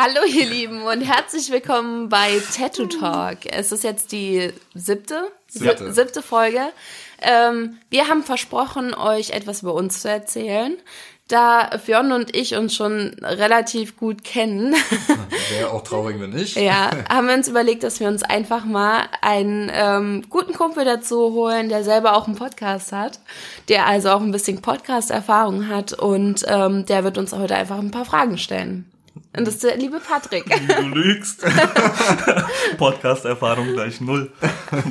Hallo ihr Lieben und herzlich willkommen bei Tattoo Talk. Es ist jetzt die siebte, Siebte. siebte Folge. Ähm, wir haben versprochen, euch etwas über uns zu erzählen. Da Fionn und ich uns schon relativ gut kennen, Wäre auch traurig, wenn nicht. ja, haben wir uns überlegt, dass wir uns einfach mal einen ähm, guten Kumpel dazu holen, der selber auch einen Podcast hat, der also auch ein bisschen Podcast-Erfahrung hat und ähm, der wird uns heute einfach ein paar Fragen stellen. Und das ist der liebe Patrick. Du lügst. Podcast-Erfahrung gleich null.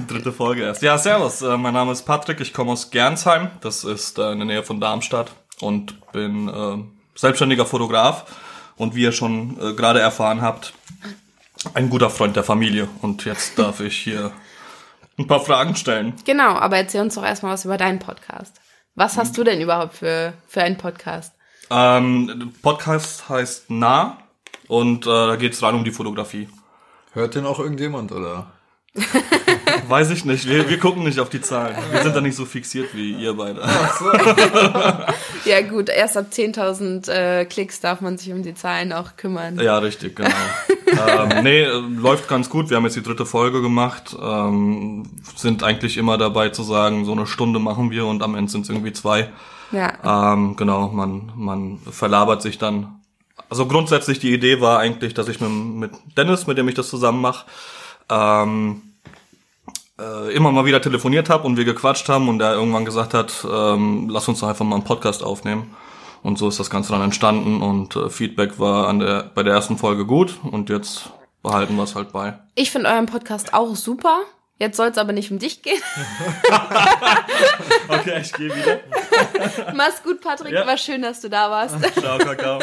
Dritte Folge erst. Ja, servus. Äh, Mein Name ist Patrick. Ich komme aus Gernsheim. Das ist äh, in der Nähe von Darmstadt. Und bin äh, selbstständiger Fotograf. Und wie ihr schon äh, gerade erfahren habt, ein guter Freund der Familie. Und jetzt darf ich hier ein paar Fragen stellen. Genau, aber erzähl uns doch erstmal was über deinen Podcast. Was hast du denn überhaupt für, für einen Podcast? Ähm, Podcast heißt Nah. Und äh, da geht es rein um die Fotografie. Hört den auch irgendjemand, oder? Weiß ich nicht. Wir, wir gucken nicht auf die Zahlen. Wir sind da nicht so fixiert wie ihr beide. Ja gut, erst ab 10.000 äh, Klicks darf man sich um die Zahlen auch kümmern. Ja, richtig, genau. ähm, nee, äh, läuft ganz gut. Wir haben jetzt die dritte Folge gemacht. Ähm, sind eigentlich immer dabei zu sagen, so eine Stunde machen wir und am Ende sind es irgendwie zwei. Ja. Ähm, genau, man, man verlabert sich dann. Also grundsätzlich die Idee war eigentlich, dass ich mit, mit Dennis, mit dem ich das zusammen mache, ähm, äh, immer mal wieder telefoniert habe und wir gequatscht haben und er irgendwann gesagt hat, ähm, lass uns doch einfach mal einen Podcast aufnehmen. Und so ist das Ganze dann entstanden und äh, Feedback war an der, bei der ersten Folge gut und jetzt behalten wir es halt bei. Ich finde euren Podcast auch super. Jetzt soll es aber nicht um dich gehen. Okay, ich gehe wieder. Mach's gut, Patrick. Ja. War schön, dass du da warst. Ciao, Kakao.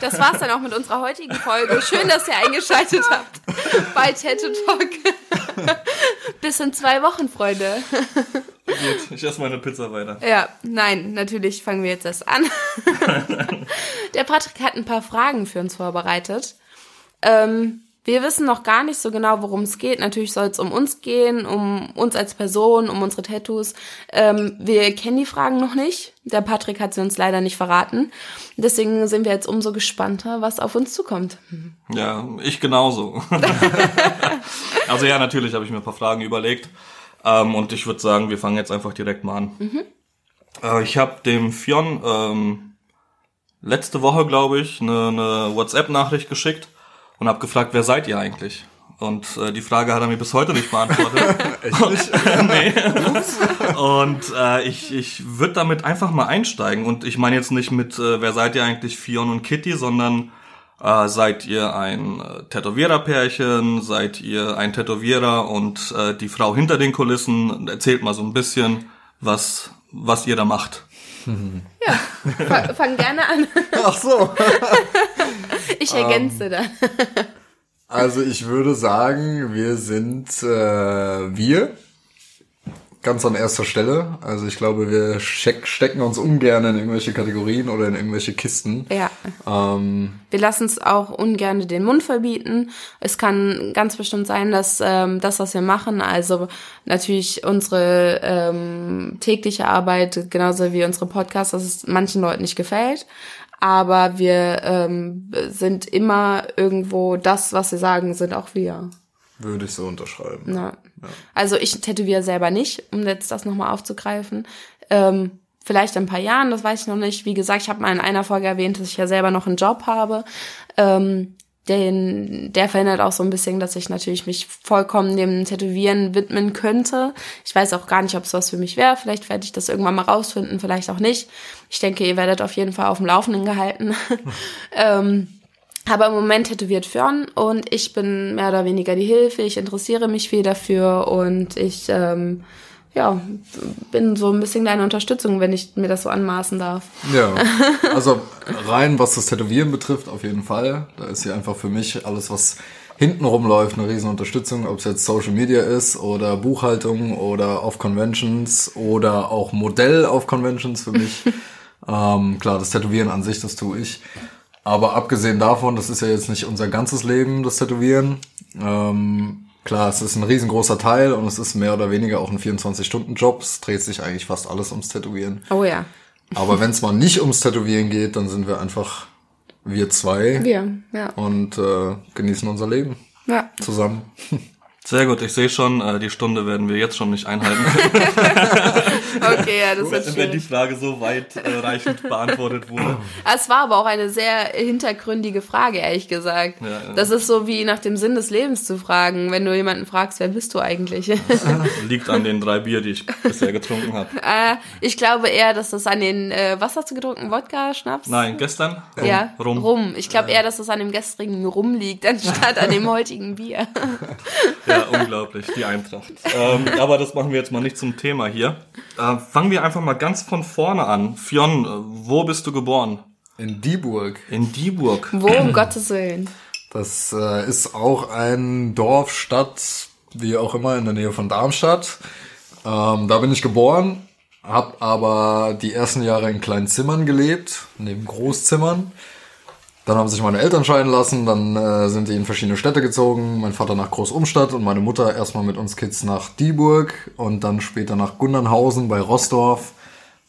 Das war's dann auch mit unserer heutigen Folge. Schön, dass ihr eingeschaltet habt bei Tattoo Talk. Bis in zwei Wochen, Freunde. Gut, ich esse meine Pizza weiter. Ja, nein, natürlich fangen wir jetzt erst an. Der Patrick hat ein paar Fragen für uns vorbereitet. Ähm, wir wissen noch gar nicht so genau, worum es geht. Natürlich soll es um uns gehen, um uns als Person, um unsere Tattoos. Ähm, wir kennen die Fragen noch nicht. Der Patrick hat sie uns leider nicht verraten. Deswegen sind wir jetzt umso gespannter, was auf uns zukommt. Ja, ich genauso. also ja, natürlich habe ich mir ein paar Fragen überlegt. Ähm, und ich würde sagen, wir fangen jetzt einfach direkt mal an. Äh, ich habe dem Fionn ähm, letzte Woche, glaube ich, eine, eine WhatsApp-Nachricht geschickt und habe gefragt, wer seid ihr eigentlich? Und äh, die Frage hat er mir bis heute nicht beantwortet. Echt nicht? nee. Und äh, ich, ich würde damit einfach mal einsteigen. Und ich meine jetzt nicht mit, äh, wer seid ihr eigentlich, Fion und Kitty, sondern äh, seid ihr ein äh, Tätowierer-Pärchen, seid ihr ein Tätowierer und äh, die Frau hinter den Kulissen? Erzählt mal so ein bisschen, was, was ihr da macht. Fa- Fang gerne an. Ach so. Ich ergänze dann. Also ich würde sagen, wir sind äh, wir. Ganz an erster Stelle. Also ich glaube, wir steck, stecken uns ungern in irgendwelche Kategorien oder in irgendwelche Kisten. Ja. Ähm, Wir lassen es auch ungern den Mund verbieten. Es kann ganz bestimmt sein, dass ähm, das, was wir machen, also natürlich unsere ähm, tägliche Arbeit, genauso wie unsere Podcasts, dass es manchen Leuten nicht gefällt. Aber wir ähm, sind immer irgendwo das, was wir sagen, sind auch wir. würde ich so unterschreiben. Also ich tätowiere selber nicht, um jetzt das nochmal aufzugreifen. Ähm, vielleicht in ein paar Jahren, das weiß ich noch nicht. Wie gesagt, ich habe mal in einer Folge erwähnt, dass ich ja selber noch einen Job habe. Ähm, den, der verhindert auch so ein bisschen, dass ich natürlich mich vollkommen dem Tätowieren widmen könnte. Ich weiß auch gar nicht, ob es was für mich wäre. Vielleicht werde ich das irgendwann mal rausfinden, vielleicht auch nicht. Ich denke, ihr werdet auf jeden Fall auf dem Laufenden gehalten. ähm, aber im Moment tätowiert Fionn und ich bin mehr oder weniger die Hilfe. Ich interessiere mich viel dafür und ich ähm, ja, bin so ein bisschen deine Unterstützung, wenn ich mir das so anmaßen darf. Ja, also rein was das Tätowieren betrifft, auf jeden Fall. Da ist hier einfach für mich alles, was hinten rumläuft, eine riesen Unterstützung, ob es jetzt Social Media ist oder Buchhaltung oder auf Conventions oder auch Modell auf Conventions für mich. ähm, klar, das Tätowieren an sich, das tue ich. Aber abgesehen davon, das ist ja jetzt nicht unser ganzes Leben, das Tätowieren. Ähm, klar, es ist ein riesengroßer Teil und es ist mehr oder weniger auch ein 24-Stunden-Job. Es dreht sich eigentlich fast alles ums Tätowieren. Oh ja. Aber wenn es mal nicht ums Tätowieren geht, dann sind wir einfach Wir zwei. Wir, ja. Und äh, genießen unser Leben Ja. zusammen. Sehr gut, ich sehe schon, äh, die Stunde werden wir jetzt schon nicht einhalten Okay, ja, das wird wenn die. Frage so weitreichend beantwortet wurde. Es war aber auch eine sehr hintergründige Frage, ehrlich gesagt. Ja, ja. Das ist so wie nach dem Sinn des Lebens zu fragen, wenn du jemanden fragst, wer bist du eigentlich? Liegt an den drei Bier, die ich bisher getrunken habe. äh, ich glaube eher, dass das an den, äh, was hast du getrunken? Wodka, Schnaps? Nein, gestern? Ja, Rum. Rum. Ich glaube eher, dass das an dem gestrigen Rum liegt, anstatt an dem heutigen Bier. Ja, unglaublich, die Eintracht. Ähm, aber das machen wir jetzt mal nicht zum Thema hier. Äh, fangen wir einfach mal ganz von vorne an. Fionn, äh, wo bist du geboren? In Dieburg. In Dieburg. Wo, um Gottes Willen? Das äh, ist auch ein Dorf, Stadt, wie auch immer, in der Nähe von Darmstadt. Ähm, da bin ich geboren, habe aber die ersten Jahre in kleinen Zimmern gelebt, neben Großzimmern. Dann haben sich meine Eltern scheiden lassen, dann äh, sind die in verschiedene Städte gezogen. Mein Vater nach Großumstadt und meine Mutter erstmal mit uns Kids nach Dieburg und dann später nach Gundernhausen bei Rossdorf.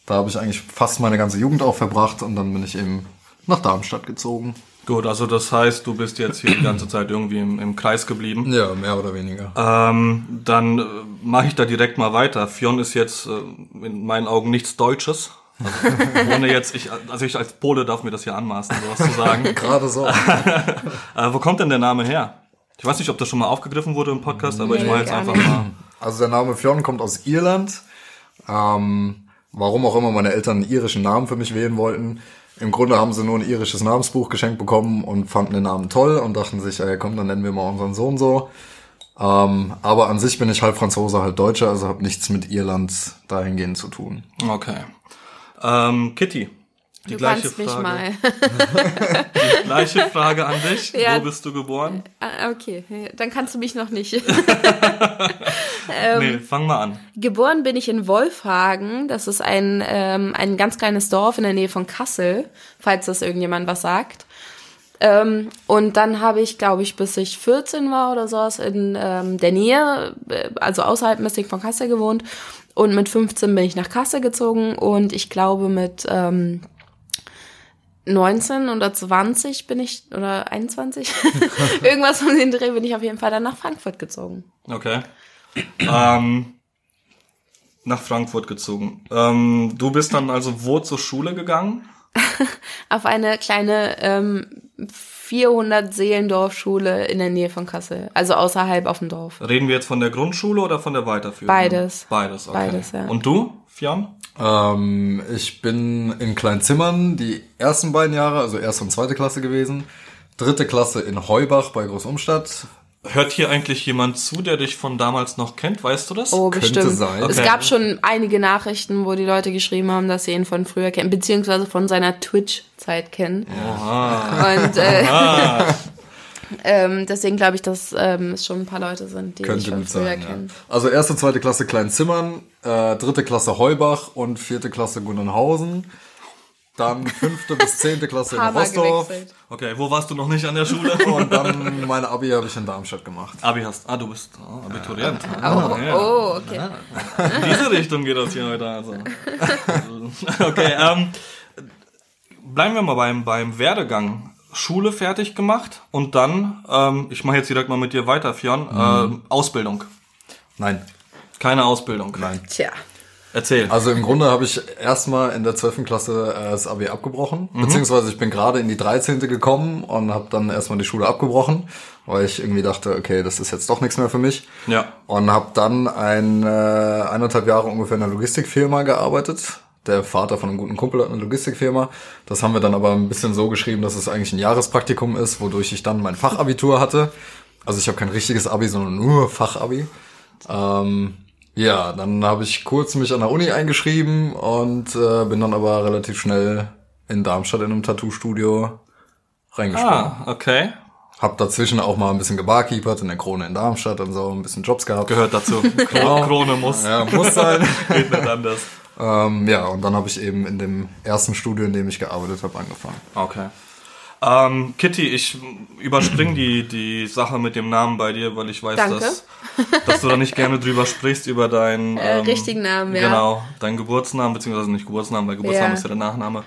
Da habe ich eigentlich fast meine ganze Jugend auch verbracht und dann bin ich eben nach Darmstadt gezogen. Gut, also das heißt, du bist jetzt hier die ganze Zeit irgendwie im, im Kreis geblieben. Ja, mehr oder weniger. Ähm, dann äh, mache ich da direkt mal weiter. Fionn ist jetzt äh, in meinen Augen nichts Deutsches. Also, ohne jetzt, ich, also ich als Pole darf mir das hier anmaßen, sowas zu sagen. Gerade so. Äh, wo kommt denn der Name her? Ich weiß nicht, ob das schon mal aufgegriffen wurde im Podcast, aber ich Nee, mache jetzt einfach nicht. mal. Also der Name Fionn kommt aus Irland. Ähm, warum auch immer meine Eltern einen irischen Namen für mich wählen wollten. Im Grunde haben sie nur ein irisches Namensbuch geschenkt bekommen und fanden den Namen toll und dachten sich, ey, komm, dann nennen wir mal unseren Sohn so. Ähm, aber an sich bin ich halb Franzose, halb Deutscher, also habe nichts mit Irland dahingehend zu tun. Okay. Ähm, Kitty, die Du gleiche kannst mich Frage. mal. Die gleiche Frage an dich. Ja. Wo bist du geboren? Ah, okay, dann kannst du mich noch nicht. nee, fang mal an. Geboren bin ich in Wolfhagen. Das ist ein, ähm, ein ganz kleines Dorf in der Nähe von Kassel, falls das irgendjemand was sagt. Ähm, und dann habe ich, glaube ich, bis ich 14 war oder sowas in ähm, der Nähe, äh, also außerhalb bisschen von Kassel gewohnt. Und mit 15 bin ich nach Kassel gezogen und ich glaube mit ähm, 19 oder 20 bin ich, oder 21, irgendwas um den Dreh bin ich auf jeden Fall dann nach Frankfurt gezogen. Okay. Ähm, nach Frankfurt gezogen. Ähm, du bist dann also wo zur Schule gegangen? auf eine kleine ähm, 400 Seelendorfschule in der Nähe von Kassel, also außerhalb auf dem Dorf. Reden wir jetzt von der Grundschule oder von der weiterführenden? Beides. Beides, okay. Beides, ja. Und du, Fionn? Ähm, ich bin in Kleinzimmern die ersten beiden Jahre, also erste und zweite Klasse gewesen. Dritte Klasse in Heubach bei Großumstadt. Hört hier eigentlich jemand zu, der dich von damals noch kennt? Weißt du das? Oh, Könnte bestimmt. sein. Es Okay. gab schon einige Nachrichten, wo die Leute geschrieben haben, dass sie ihn von früher kennen, beziehungsweise von seiner Twitch-Zeit kennen. Und äh, ähm, deswegen glaube ich, dass ähm, es schon ein paar Leute sind, die ich Könnte von gut früher sein. Ja. kennen. Also erste, zweite Klasse Kleinzimmern, äh, dritte Klasse Heubach und vierte Klasse Gunnenhausen. Dann fünfte bis zehnte Klasse in gewechselt. Okay, wo warst du noch nicht an der Schule? Und dann meine Abi habe ich in Darmstadt gemacht. Abi hast. Ah, du bist oh, Abiturient. Oh, Ah, ja. oh, okay. In diese Richtung geht das hier heute also. Okay, ähm, bleiben wir mal beim, beim Werdegang. Schule fertig gemacht und dann, ähm, ich mache jetzt direkt mal mit dir weiter, Fionn, ähm, Ausbildung. Nein, Keine Ausbildung. nein. Tja. Erzähl. Also im Grunde habe ich erstmal in der 12. Klasse äh, das Abi abgebrochen. Beziehungsweise ich bin gerade in die 13. gekommen und habe dann erstmal die Schule abgebrochen, weil ich irgendwie dachte, okay, das ist jetzt doch nichts mehr für mich. Ja. Und habe dann ein, äh, eineinhalb Jahre ungefähr in einer Logistikfirma gearbeitet. Der Vater von einem guten Kumpel hat eine Logistikfirma. Das haben wir dann aber ein bisschen so geschrieben, dass es eigentlich ein Jahrespraktikum ist, wodurch ich dann mein Fachabitur hatte. Also ich habe kein richtiges Abi, sondern nur Fachabi. Ähm, ja, dann habe ich kurz mich an der Uni eingeschrieben und äh, bin dann aber relativ schnell in Darmstadt in einem Tattoo-Studio reingesprungen. Ah, okay. Hab dazwischen auch mal ein bisschen gebarkeepert in der Krone in Darmstadt und so, ein bisschen Jobs gehabt. Gehört dazu. Kro Krone muss. Ja, muss sein. Geht nicht anders. ähm, ja, und dann habe ich eben in dem ersten Studio, in dem ich gearbeitet habe, angefangen. Okay. Ähm, Kitty, ich überspring die, die Sache mit dem Namen bei dir, weil ich weiß, Danke. dass, dass du da nicht gerne drüber sprichst, über deinen Äh, richtigen Namen, ja. Genau, deinen Geburtsnamen, beziehungsweise nicht Geburtsnamen, weil Geburtsname Ja. ist ja der Nachname.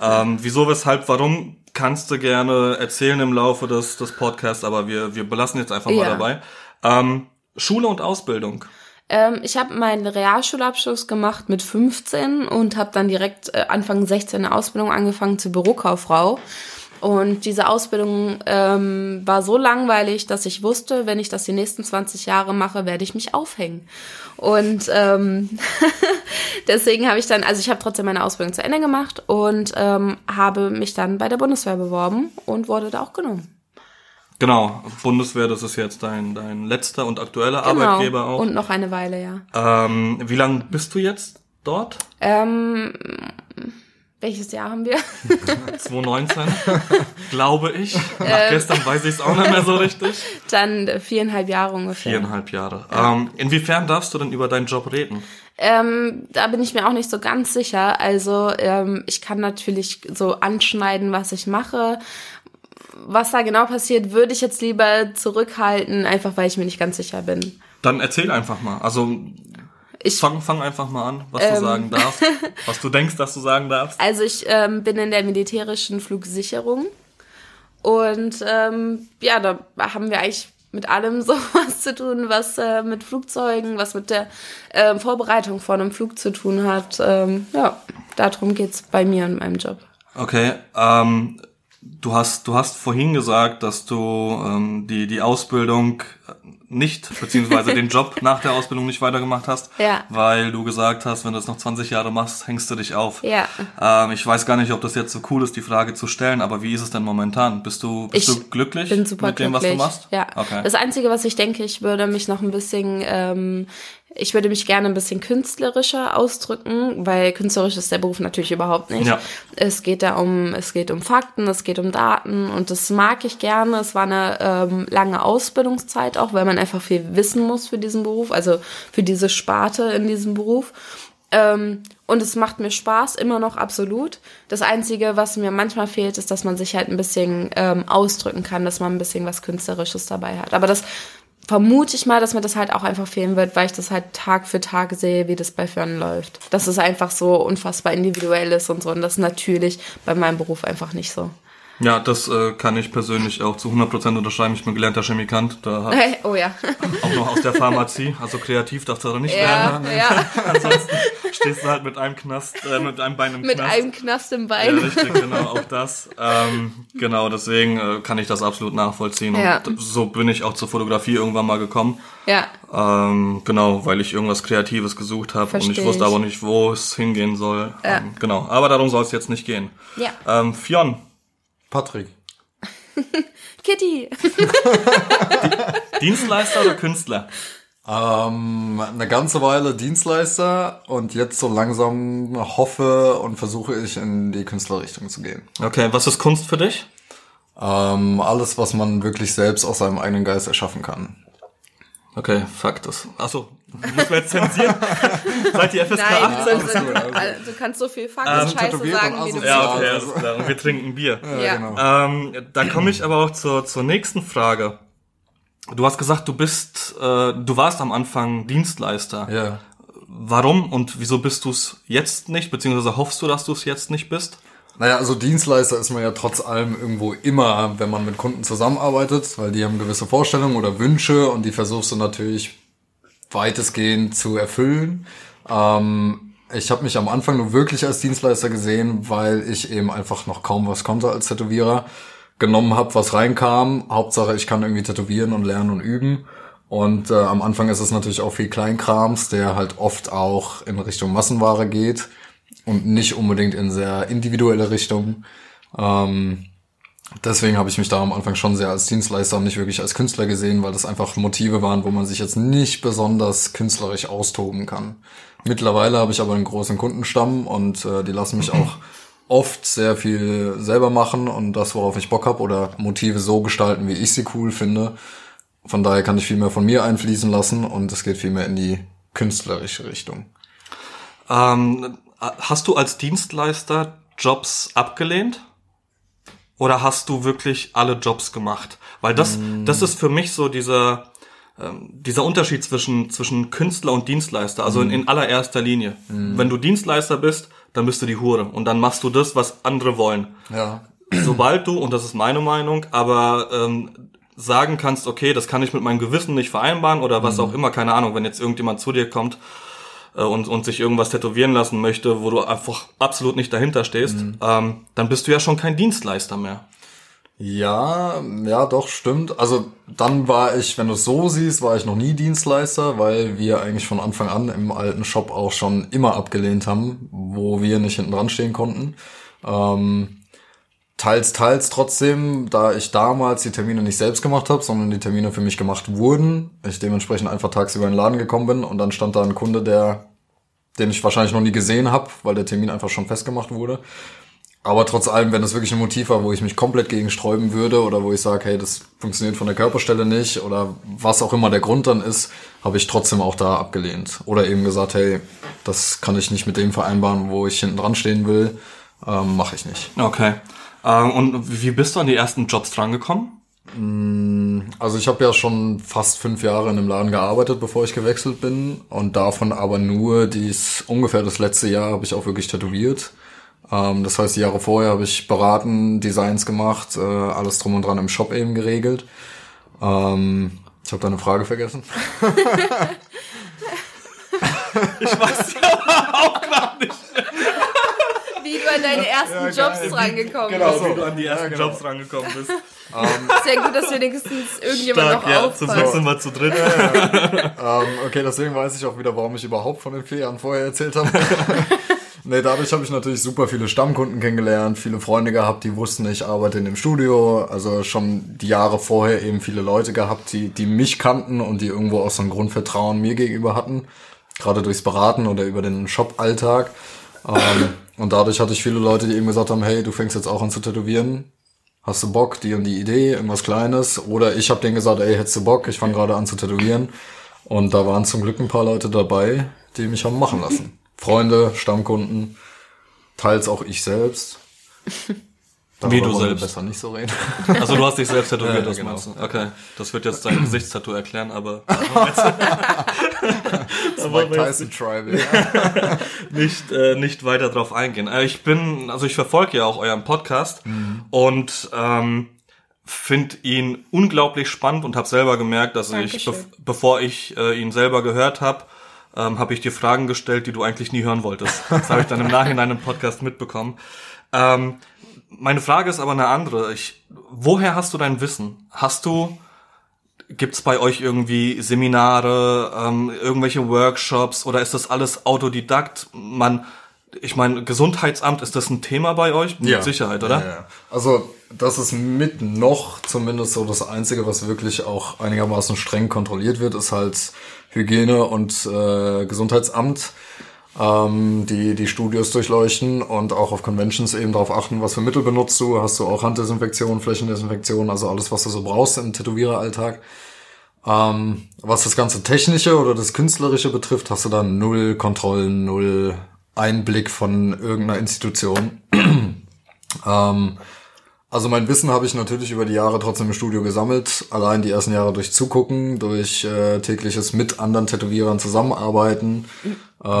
Ähm, wieso, weshalb, warum kannst du gerne erzählen im Laufe des, des Podcasts, aber wir, wir belassen jetzt einfach mal Ja. dabei. Ähm, Schule und Ausbildung. Ähm, ich habe meinen Realschulabschluss gemacht mit 15 und habe dann direkt äh, Anfang 16 eine Ausbildung angefangen zur Bürokauffrau. Und diese Ausbildung ähm, war so langweilig, dass ich wusste, wenn ich das die nächsten 20 Jahre mache, werde ich mich aufhängen. Und ähm, deswegen habe ich dann, also ich habe trotzdem meine Ausbildung zu Ende gemacht und ähm, habe mich dann bei der Bundeswehr beworben und wurde da auch genommen. Genau, Bundeswehr, das ist jetzt dein, dein letzter und aktueller Genau. Arbeitgeber auch. Und noch eine Weile, ja. Ähm, wie lange bist du jetzt dort? Ähm, welches Jahr haben wir? 2019, glaube ich. Nach gestern weiß ich es auch nicht mehr so richtig. Dann äh, viereinhalb Jahre ungefähr. Viereinhalb Jahre. Ähm, inwiefern darfst du denn über deinen Job reden? Ähm, da bin ich mir auch nicht so ganz sicher. Also ähm, ich kann natürlich so anschneiden, was ich mache. Was da genau passiert, würde ich jetzt lieber zurückhalten, einfach weil ich mir nicht ganz sicher bin. Dann erzähl einfach mal. Also Ich, fang, fang einfach mal an, was Ähm. du sagen darfst, was du denkst, dass du sagen darfst. also ich ähm, bin in der militärischen Flugsicherung und ähm, ja, da haben wir eigentlich mit allem sowas zu tun, was äh, mit Flugzeugen, was mit der ähm, Vorbereitung von einem Flug zu tun hat. Ähm, ja, darum geht's bei mir und meinem Job. Okay, ähm, du hast du hast vorhin gesagt, dass du ähm, die die Ausbildung nicht beziehungsweise den Job nach der Ausbildung nicht weitergemacht hast, Ja. weil du gesagt hast, wenn du es noch 20 Jahre machst, hängst du dich auf. Ja. Ähm, ich weiß gar nicht, ob das jetzt so cool ist, die Frage zu stellen, aber wie ist es denn momentan? Bist du bist Ich du glücklich bin super mit dem, glücklich. was du machst? Ja. Okay. Das Einzige, was ich denke, ich würde mich noch ein bisschen, ähm, ich würde mich gerne ein bisschen künstlerischer ausdrücken, weil künstlerisch ist der Beruf natürlich überhaupt nicht. Ja. Es geht da um, es geht um Fakten, es geht um Daten und das mag ich gerne. Es war eine ähm, lange Ausbildungszeit auch, weil man einfach viel wissen muss für diesen Beruf, also für diese Sparte in diesem Beruf. Ähm, und es macht mir Spaß, immer noch absolut. Das Einzige, was mir manchmal fehlt, ist, dass man sich halt ein bisschen ähm, ausdrücken kann, dass man ein bisschen was Künstlerisches dabei hat. Aber das vermute ich mal, dass mir das halt auch einfach fehlen wird, weil ich das halt Tag für Tag sehe, wie das bei Fern läuft. Dass es einfach so unfassbar individuell ist und so. Und das ist natürlich bei meinem Beruf einfach nicht so. Ja, das äh, kann ich persönlich auch zu 100% unterschreiben. Ich bin gelernter Chemikant, da hat oh ja. auch noch aus der Pharmazie, also kreativ darfst du da nicht werden. ja, ja. Ansonsten stehst du halt mit einem Knast, äh, mit einem Bein im Mit Knast. einem Knast im ja, Bein. richtig, genau, auch das. Ähm, genau, deswegen äh, kann ich das absolut nachvollziehen. Ja. Und so bin ich auch zur Fotografie irgendwann mal gekommen. Ja. Ähm, genau, weil ich irgendwas Kreatives gesucht habe und ich wusste aber nicht, wo es hingehen soll. Ja. Ähm, genau, aber darum soll es jetzt nicht gehen. Ja. Ähm, Fionn, Patrick. Kitty. Dienstleister oder Künstler? Ähm, eine ganze Weile Dienstleister und jetzt so langsam hoffe und versuche ich in die Künstlerrichtung zu gehen. Okay, was ist Kunst für dich? Ähm, alles, was man wirklich selbst aus seinem eigenen Geist erschaffen kann. Okay, fuck das. Achso, muss man jetzt zensieren? Seid ihr FSK Nein, 18? also, also. also, du kannst so viel Ähm, Fakten Scheiße tätowiert sagen, wie du asozial. Ja, okay, Ja, alles klar. Und wir trinken Bier. Ja. genau. Ähm, da komme ich aber auch zur, zur nächsten Frage. Du hast gesagt, du bist, äh, du warst am Anfang Dienstleister. Ja. Warum und wieso bist du es jetzt nicht, beziehungsweise hoffst du, dass du es jetzt nicht bist? Naja, also Dienstleister ist man ja trotz allem irgendwo immer, wenn man mit Kunden zusammenarbeitet, weil die haben gewisse Vorstellungen oder Wünsche und die versuchst du natürlich weitestgehend zu erfüllen. Ähm, ich habe mich am Anfang nur wirklich als Dienstleister gesehen, weil ich eben einfach noch kaum was konnte als Tätowierer. Genommen habe, was reinkam. Hauptsache, ich kann irgendwie tätowieren und lernen und üben. Und äh, am Anfang ist es natürlich auch viel Kleinkrams, der halt oft auch in Richtung Massenware geht und nicht unbedingt in sehr individuelle Richtung. Ähm, deswegen habe ich mich da am Anfang schon sehr als Dienstleister und nicht wirklich als Künstler gesehen, weil das einfach Motive waren, wo man sich jetzt nicht besonders künstlerisch austoben kann. Mittlerweile habe ich aber einen großen Kundenstamm und äh, die lassen mich auch oft sehr viel selber machen und das, worauf ich Bock habe oder Motive so gestalten, wie ich sie cool finde. Von daher kann ich viel mehr von mir einfließen lassen und es geht viel mehr in die künstlerische Richtung. Ähm, hast du als Dienstleister Jobs abgelehnt? Oder hast du wirklich alle Jobs gemacht? Weil das, das ist für mich so dieser, ähm, dieser Unterschied zwischen, zwischen Künstler und Dienstleister. Also in, in allererster Linie. Wenn du Dienstleister bist, dann bist du die Hure. Und dann machst du das, was andere wollen. Ja. sobald du, und das ist meine Meinung, aber ähm, sagen kannst, okay, das kann ich mit meinem Gewissen nicht vereinbaren oder was auch immer, keine Ahnung, wenn jetzt irgendjemand zu dir kommt äh, und, und sich irgendwas tätowieren lassen möchte, wo du einfach absolut nicht dahinter stehst, ähm, dann bist du ja schon kein Dienstleister mehr. Ja, ja, doch, stimmt. Also dann war ich, wenn du es so siehst, war ich noch nie Dienstleister, weil wir eigentlich von Anfang an im alten Shop auch schon immer abgelehnt haben, wo wir nicht hinten dran stehen konnten. Ähm, teils, teils trotzdem, da ich damals die Termine nicht selbst gemacht habe, sondern die Termine für mich gemacht wurden, ich dementsprechend einfach tagsüber in den Laden gekommen bin und dann stand da ein Kunde, der den ich wahrscheinlich noch nie gesehen habe, weil der Termin einfach schon festgemacht wurde. Aber trotz allem, wenn das wirklich ein Motiv war, wo ich mich komplett gegen sträuben würde oder wo ich sage, hey, das funktioniert von der Körperstelle nicht oder was auch immer der Grund dann ist, habe ich trotzdem auch da abgelehnt. Oder eben gesagt, hey, das kann ich nicht mit dem vereinbaren, wo ich hinten dran stehen will, ähm, mache ich nicht. Okay. Ähm, und wie bist du an die ersten Jobs drangekommen? Also ich habe ja schon fast fünf Jahre in einem Laden gearbeitet, bevor ich gewechselt bin. Und davon aber nur dies ungefähr das letzte Jahr habe ich auch wirklich tätowiert. Ähm, das heißt, die Jahre vorher habe ich beraten, Designs gemacht, äh, alles drum und dran im Shop eben geregelt. Ähm, ich habe deine Frage vergessen. Ich weiß ja auch gar nicht. Wie du an deine ersten Jobs rangekommen genau. bist. wie du an die ersten Ja, genau. Jobs rangekommen bist. Sehr gut, dass wenigstens irgendjemand Stark, noch ja, zum Glück auffällt. sind wir zu dritt. Ähm, okay, deswegen weiß ich auch wieder, warum ich überhaupt von den vier Jahren vorher erzählt habe. nee, dadurch habe ich natürlich super viele Stammkunden kennengelernt, viele Freunde gehabt, die wussten, ich arbeite in dem Studio. Also schon die Jahre vorher eben viele Leute gehabt, die, die mich kannten und die irgendwo auch so ein Grundvertrauen mir gegenüber hatten. Gerade durchs Beraten oder über den Shop-Alltag. Ähm, und dadurch hatte ich viele Leute, die eben gesagt haben, hey, du fängst jetzt auch an zu tätowieren. Hast du Bock, die und die Idee, irgendwas Kleines? Oder ich habe denen gesagt, ey, hättest du Bock, ich fange gerade an zu tätowieren. Und da waren zum Glück ein paar Leute dabei, die mich haben machen lassen. Freunde, Stammkunden, teils auch ich selbst. Wie du selbst. Besser nicht so reden. Also du hast dich selbst tätowiert, Ja, das genau. meinst du? Okay, das wird jetzt dein Gesichtstattoo erklären, aber Das Mike Tyson Tribal. nicht, äh, nicht weiter drauf eingehen. Äh, ich bin, also ich verfolge ja auch euren Podcast und ähm, finde ihn unglaublich spannend und habe selber gemerkt, dass ich, Dankeschön. bev bevor ich äh, ihn selber gehört habe, ähm, habe ich dir Fragen gestellt, die du eigentlich nie hören wolltest. Das habe ich dann im Nachhinein im Podcast mitbekommen. Ähm, meine Frage ist aber eine andere. Ich, woher hast du dein Wissen? Hast du Gibt's bei euch irgendwie Seminare, ähm, irgendwelche Workshops oder ist das alles Autodidakt? Man, ich meine, Gesundheitsamt, ist das ein Thema bei euch? Mit Sicherheit, oder? Ja, ja. Also das ist mit noch zumindest so das Einzige, was wirklich auch einigermaßen streng kontrolliert wird, ist halt Hygiene und äh, Gesundheitsamt, ähm, die die Studios durchleuchten und auch auf Conventions eben darauf achten, was für Mittel benutzt du. Hast du auch Handdesinfektion, Flächendesinfektion, also alles, was du so brauchst im Tätowiereralltag. Ähm, was das ganze Technische oder das Künstlerische betrifft, hast du da null Kontrollen, null Einblick von irgendeiner Institution. ähm, also mein Wissen habe ich natürlich über die Jahre trotzdem im Studio gesammelt. Allein die ersten Jahre durch Zugucken, durch äh, tägliches mit anderen Tätowierern zusammenarbeiten.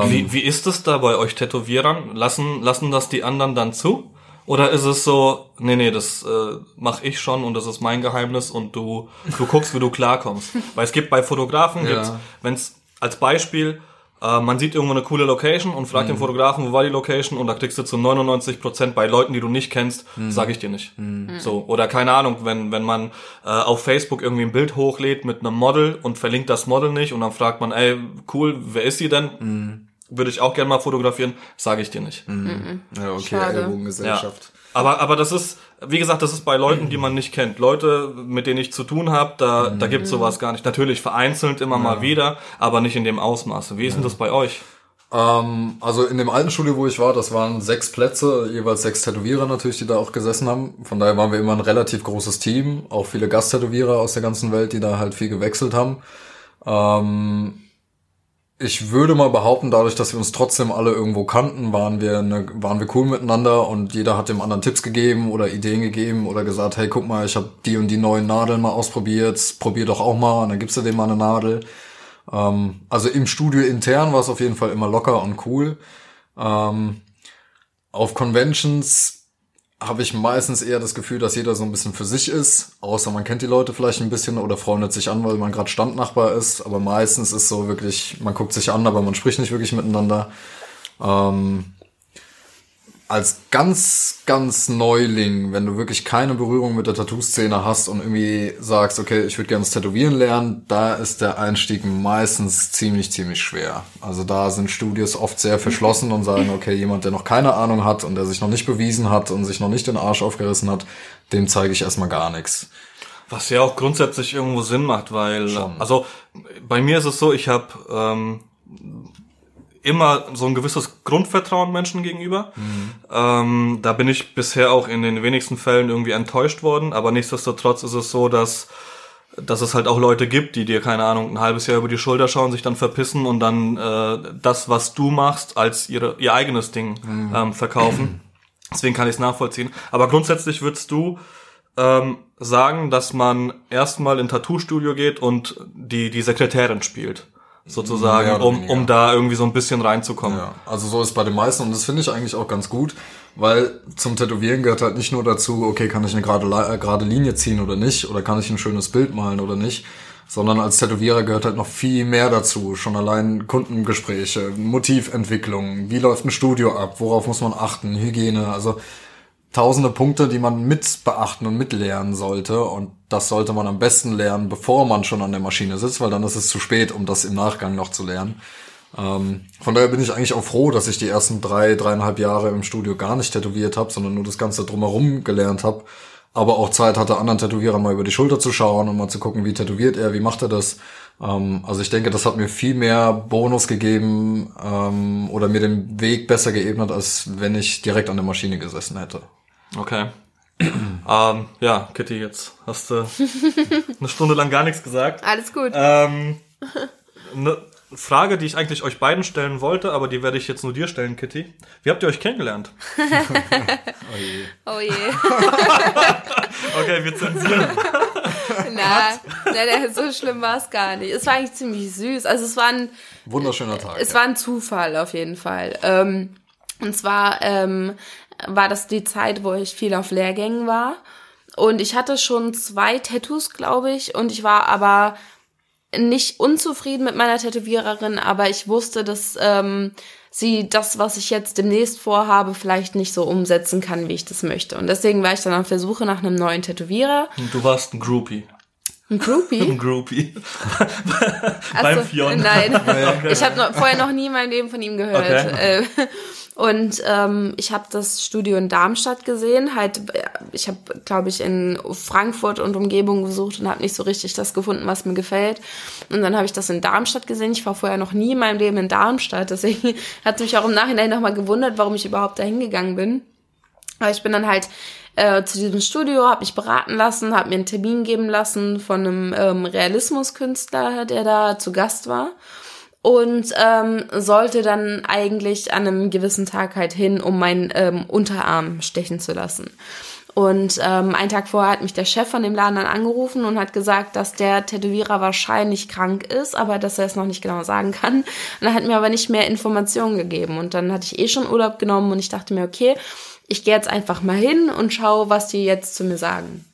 Wie, wie ist es da bei euch Tätowierern? Lassen, lassen das die anderen dann zu? Oder ist es so, nee, nee, das äh, mache ich schon und das ist mein Geheimnis und du, du guckst, wie du klarkommst. Weil es gibt bei Fotografen, Ja. gibt's, wenn es als Beispiel, äh, man sieht irgendwo eine coole Location und fragt Mhm. den Fotografen, wo war die Location und da kriegst du zu 99% bei Leuten, die du nicht kennst, Mhm. sage ich dir nicht. So, oder keine Ahnung, wenn, wenn man äh, auf Facebook irgendwie ein Bild hochlädt mit einem Model und verlinkt das Model nicht und dann fragt man, ey, cool, wer ist sie denn? Mhm. Würde ich auch gerne mal fotografieren, sage ich dir nicht. Ja, okay. Ellbogengesellschaft. Aber, aber das ist, wie gesagt, das ist bei Leuten, die man nicht kennt. Leute, mit denen ich zu tun habe, da, da gibt's sowas gar nicht. Natürlich vereinzelt immer mal wieder, aber nicht in dem Ausmaße. Wie ist denn das bei euch? Ähm, also in dem alten Studio, wo ich war, das waren sechs Plätze, jeweils sechs Tätowierer natürlich, die da auch gesessen haben. Von daher waren wir immer ein relativ großes Team, auch viele Gasttätowierer aus der ganzen Welt, die da halt viel gewechselt haben. Ähm, ich würde mal behaupten, dadurch, dass wir uns trotzdem alle irgendwo kannten, waren wir, eine, waren wir cool miteinander und jeder hat dem anderen Tipps gegeben oder Ideen gegeben oder gesagt, hey, guck mal, ich habe die und die neuen Nadeln mal ausprobiert, probier doch auch mal und dann gibst du dem mal eine Nadel. Ähm, also im Studio intern war es auf jeden Fall immer locker und cool. Ähm, auf Conventions habe ich meistens eher das Gefühl, dass jeder so ein bisschen für sich ist, außer man kennt die Leute vielleicht ein bisschen oder freundet sich an, weil man gerade Standnachbar ist. Aber meistens ist so wirklich, man guckt sich an, aber man spricht nicht wirklich miteinander. Ähm, als ganz, ganz Neuling, wenn du wirklich keine Berührung mit der Tattoo-Szene hast und irgendwie sagst, okay, ich würde gerne das Tätowieren lernen, da ist der Einstieg meistens ziemlich, ziemlich schwer. Also da sind Studios oft sehr verschlossen und sagen, okay, jemand, der noch keine Ahnung hat und der sich noch nicht bewiesen hat und sich noch nicht den Arsch aufgerissen hat, dem zeige ich erstmal gar nichts. Was ja auch grundsätzlich irgendwo Sinn macht, weil, Schon. also bei mir ist es so, ich habe ähm, immer so ein gewisses Grundvertrauen Menschen gegenüber. Mhm. Ähm, da bin ich bisher auch in den wenigsten Fällen irgendwie enttäuscht worden, aber nichtsdestotrotz ist es so, dass dass es halt auch Leute gibt, die dir, keine Ahnung, ein halbes Jahr über die Schulter schauen, sich dann verpissen und dann äh, das, was du machst, als ihre, ihr eigenes Ding mhm. ähm, verkaufen. Deswegen kann ich es nachvollziehen. Aber grundsätzlich würdest du ähm, sagen, dass man erstmal in Tattoo-Studio geht und die, die Sekretärin spielt sozusagen, um, um da irgendwie so ein bisschen reinzukommen. Ja, also so ist bei den meisten und das finde ich eigentlich auch ganz gut, weil zum Tätowieren gehört halt nicht nur dazu, okay, kann ich eine gerade, äh, gerade Linie ziehen oder nicht oder kann ich ein schönes Bild malen oder nicht, sondern als Tätowierer gehört halt noch viel mehr dazu. Schon allein Kundengespräche, Motiventwicklung, wie läuft ein Studio ab, worauf muss man achten, Hygiene, also tausende Punkte, die man mit beachten und mitlernen sollte. Und das sollte man am besten lernen, bevor man schon an der Maschine sitzt, weil dann ist es zu spät, um das im Nachgang noch zu lernen. Ähm, von daher bin ich eigentlich auch froh, dass ich die ersten drei, dreieinhalb Jahre im Studio gar nicht tätowiert habe, sondern nur das Ganze drumherum gelernt habe. Aber auch Zeit hatte, anderen Tätowierern mal über die Schulter zu schauen und mal zu gucken, wie tätowiert er, wie macht er das. Ähm, also ich denke, das hat mir viel mehr Bonus gegeben ähm, oder mir den Weg besser geebnet, als wenn ich direkt an der Maschine gesessen hätte. Okay. ähm, ja, Kitty, jetzt hast du eine Stunde lang gar nichts gesagt. Alles gut. Ähm, eine Frage, die ich eigentlich euch beiden stellen wollte, aber die werde ich jetzt nur dir stellen, Kitty. Wie habt ihr euch kennengelernt? oh je. Oh je. okay, wir zensieren. Na, na, so schlimm war es gar nicht. Es war eigentlich ziemlich süß. Also es war ein wunderschöner Tag. Es ja. war ein Zufall auf jeden Fall. Ähm, und zwar ähm, war das die Zeit, wo ich viel auf Lehrgängen war. Und ich hatte schon zwei Tattoos, glaube ich. Und ich war aber nicht unzufrieden mit meiner Tätowiererin, aber ich wusste, dass ähm, sie das, was ich jetzt demnächst vorhabe, vielleicht nicht so umsetzen kann, wie ich das möchte. Und deswegen war ich dann auf der Suche nach einem neuen Tätowierer. Und du warst ein Groupie. Ein Groupie? Ein Groupie. Beim Fiona. Nein, ich habe vorher noch nie in meinem Leben von ihm gehört. Okay. Äh, und ähm, ich habe das Studio in Darmstadt gesehen. Halt, ich habe, glaube ich, in Frankfurt und Umgebung gesucht und habe nicht so richtig das gefunden, was mir gefällt. Und dann habe ich das in Darmstadt gesehen. Ich war vorher noch nie in meinem Leben in Darmstadt. Deswegen hat mich auch im Nachhinein nochmal gewundert, warum ich überhaupt da hingegangen bin. Aber ich bin dann halt äh, zu diesem Studio, habe mich beraten lassen, habe mir einen Termin geben lassen von einem ähm, Realismuskünstler, der da zu Gast war und ähm, sollte dann eigentlich an einem gewissen Tag halt hin, um meinen ähm, Unterarm stechen zu lassen. Und ähm, einen Tag vorher hat mich der Chef von dem Laden dann angerufen und hat gesagt, dass der Tätowierer wahrscheinlich krank ist, aber dass er es noch nicht genau sagen kann. Und er hat mir aber nicht mehr Informationen gegeben. Und dann hatte ich eh schon Urlaub genommen und ich dachte mir, okay, ich gehe jetzt einfach mal hin und schaue, was die jetzt zu mir sagen.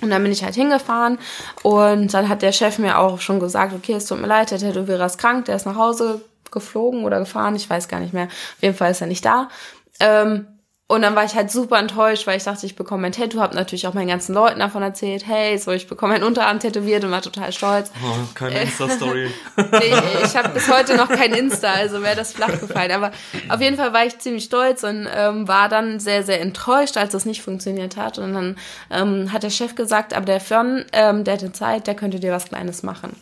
Und dann bin ich halt hingefahren und dann hat der Chef mir auch schon gesagt, okay, es tut mir leid, der Tätowierer ist krank, der ist nach Hause geflogen oder gefahren, ich weiß gar nicht mehr. Auf jeden Fall ist er nicht da. Ähm, und dann war ich halt super enttäuscht, weil ich dachte, ich bekomme ein Tattoo, habe natürlich auch meinen ganzen Leuten davon erzählt, hey, so ich bekomme ein Unterarm tätowiert und war total stolz. Oh, keine Insta-Story. nee, ich habe bis heute noch kein Insta, also wäre das flach gefallen. Aber auf jeden Fall war ich ziemlich stolz und ähm, war dann sehr, sehr enttäuscht, als das nicht funktioniert hat. Und dann ähm, hat der Chef gesagt, aber der Fern, ähm, der hatte Zeit, der könnte dir was Kleines machen.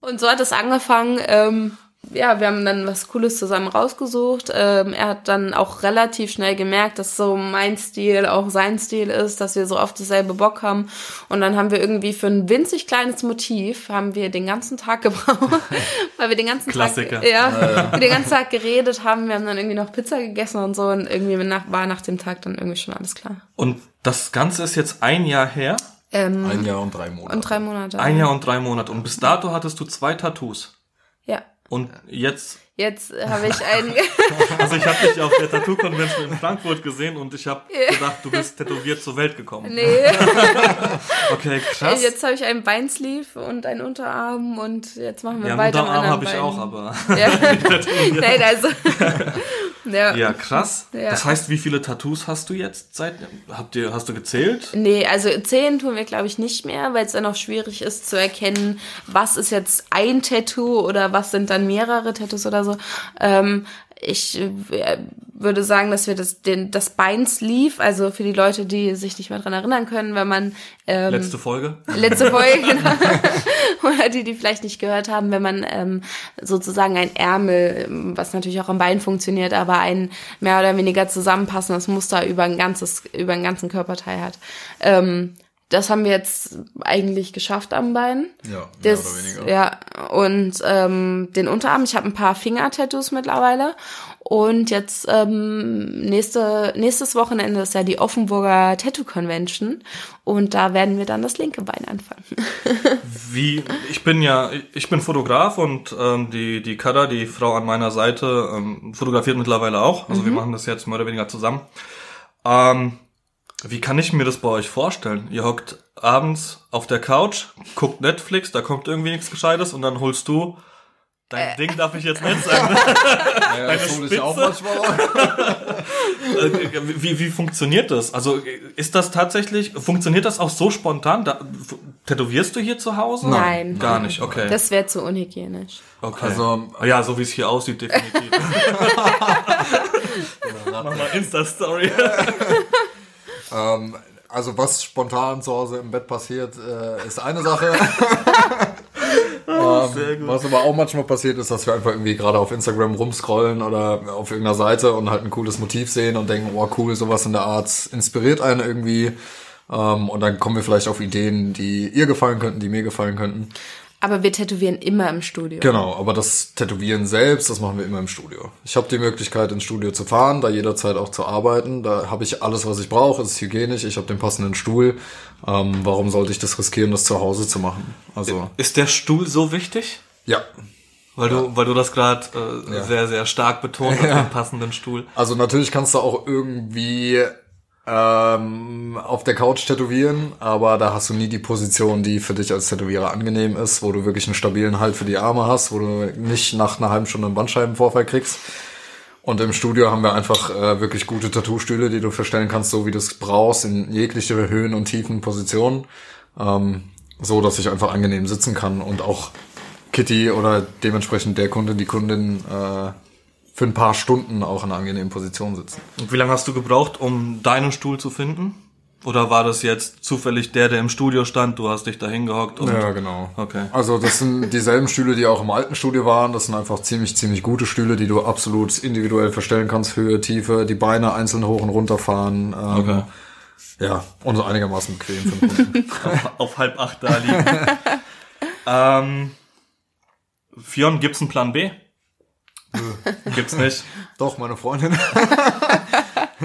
Und so hat es angefangen. Ähm, ja, wir haben dann was Cooles zusammen rausgesucht. Ähm, er hat dann auch relativ schnell gemerkt, dass so mein Stil auch sein Stil ist, dass wir so oft dasselbe Bock haben. Und dann haben wir irgendwie für ein winzig kleines Motiv haben wir den ganzen Tag gebraucht, weil wir den ganzen Klassiker. Tag, ja, ja. wir den ganzen Tag geredet haben. Wir haben dann irgendwie noch Pizza gegessen und so und irgendwie nach, war nach dem Tag dann irgendwie schon alles klar. Und das Ganze ist jetzt ein Jahr her? Ähm, ein Jahr und drei Monate. Und drei Monate. Ein Jahr und drei Monate. Und bis dato hattest du zwei Tattoos. Und jetzt, Jetzt habe ich einen. also ich habe dich auf der Tattoo Convention in Frankfurt gesehen und ich habe gedacht, du bist tätowiert zur Welt gekommen. nee. Okay, krass. Jetzt habe ich einen Beinsleeve und einen Unterarm und jetzt machen wir ja, weiter. Unterarm habe ich Bein. auch, aber Ja. Nein, also. Ja. ja, krass. Ja. Das heißt, wie viele Tattoos hast du jetzt seit habt ihr hast du gezählt? Nee, also zählen tun wir, glaube ich, nicht mehr, weil es dann auch schwierig ist zu erkennen, was ist jetzt ein Tattoo oder was sind dann mehrere Tattoos oder so. Ähm, ich äh, würde sagen, dass wir das, den, das Beinsleeve, also für die Leute, die sich nicht mehr dran erinnern können, wenn man ähm, Letzte Folge. letzte Folge, genau. Oder die, die vielleicht nicht gehört haben, wenn man ähm, sozusagen ein Ärmel, was natürlich auch am Bein funktioniert, aber ein mehr oder weniger zusammenpassendes Muster über ein ganzes, über einen ganzen Körperteil hat. Ähm, das haben wir jetzt eigentlich geschafft am Bein. Ja, mehr Das, oder weniger. Ja, und ähm, den Unterarm, ich habe ein paar Finger-Tattoos mittlerweile. Und jetzt ähm, nächste, nächstes Wochenende ist ja die Offenburger Tattoo Convention. Und da werden wir dann das linke Bein anfangen. Wie ich bin ja ich bin Fotograf und ähm, die die Kada, die Frau an meiner Seite, ähm, fotografiert mittlerweile auch. Also wir machen das jetzt mehr oder weniger zusammen. Ähm, wie kann ich mir das bei euch vorstellen? Ihr hockt abends auf der Couch, guckt Netflix, da kommt irgendwie nichts Gescheites und dann holst du dein Ding darf ich jetzt nicht sagen. Ja, das hole ich auch Spitze. manchmal. Äh, wie, wie funktioniert das? Also ist das tatsächlich, funktioniert das auch so spontan? Da, tätowierst du hier zu Hause? Nein. Gar nicht, okay. Das wäre zu unhygienisch. okay. Also- ja, so wie es hier aussieht, definitiv. Mach mal Insta-Story. Ähm, also was spontan zu Hause im Bett passiert, äh, ist eine Sache. Gut. Was aber auch manchmal passiert ist, dass wir einfach irgendwie gerade auf Instagram rumscrollen oder auf irgendeiner Seite und halt ein cooles Motiv sehen und denken, oh cool, sowas in der Art inspiriert einen irgendwie. Ähm, und dann kommen wir vielleicht auf Ideen, die ihr gefallen könnten, die mir gefallen könnten. Aber wir tätowieren immer im Studio. Genau, aber das Tätowieren selbst, das machen wir immer im Studio. Ich habe die Möglichkeit, ins Studio zu fahren, da jederzeit auch zu arbeiten. Da habe ich alles, was ich brauche. Es ist hygienisch, ich habe den passenden Stuhl. Ähm, warum sollte ich das riskieren, das zu Hause zu machen? Also, Ist der Stuhl so wichtig? ja. Weil du, weil du das gerade äh, Ja. sehr, sehr stark betont hast, den passenden Stuhl. Also natürlich kannst du auch irgendwie ähm, auf der Couch tätowieren, aber da hast du nie die Position, die für dich als Tätowierer angenehm ist, wo du wirklich einen stabilen Halt für die Arme hast, wo du nicht nach einer halben Stunde einen Bandscheibenvorfall kriegst. Und im Studio haben wir einfach äh, wirklich gute Tattoo-Stühle, die du verstellen kannst, so wie du es brauchst, in jegliche Höhen und Tiefen Positionen. Ähm, so, dass ich einfach angenehm sitzen kann und auch Kitty oder dementsprechend der Kunde, die Kundin äh, für ein paar Stunden auch in einer angenehmen Position sitzen. Und wie lange hast du gebraucht, um deinen Stuhl zu finden? Oder war das jetzt zufällig der, der im Studio stand, du hast dich da hingehockt und Ja, genau. Okay. Also das sind dieselben Stühle, die auch im alten Studio waren. Das sind einfach ziemlich, ziemlich gute Stühle, die du absolut individuell verstellen kannst. Höhe, Tiefe, die Beine einzeln hoch und runter fahren. Ähm, Okay. Ja, und so einigermaßen bequem für den Kunden. auf, auf halb acht da liegen. ähm, Fion, gibt's einen Plan B? Gibt's nicht. Doch, meine Freundin.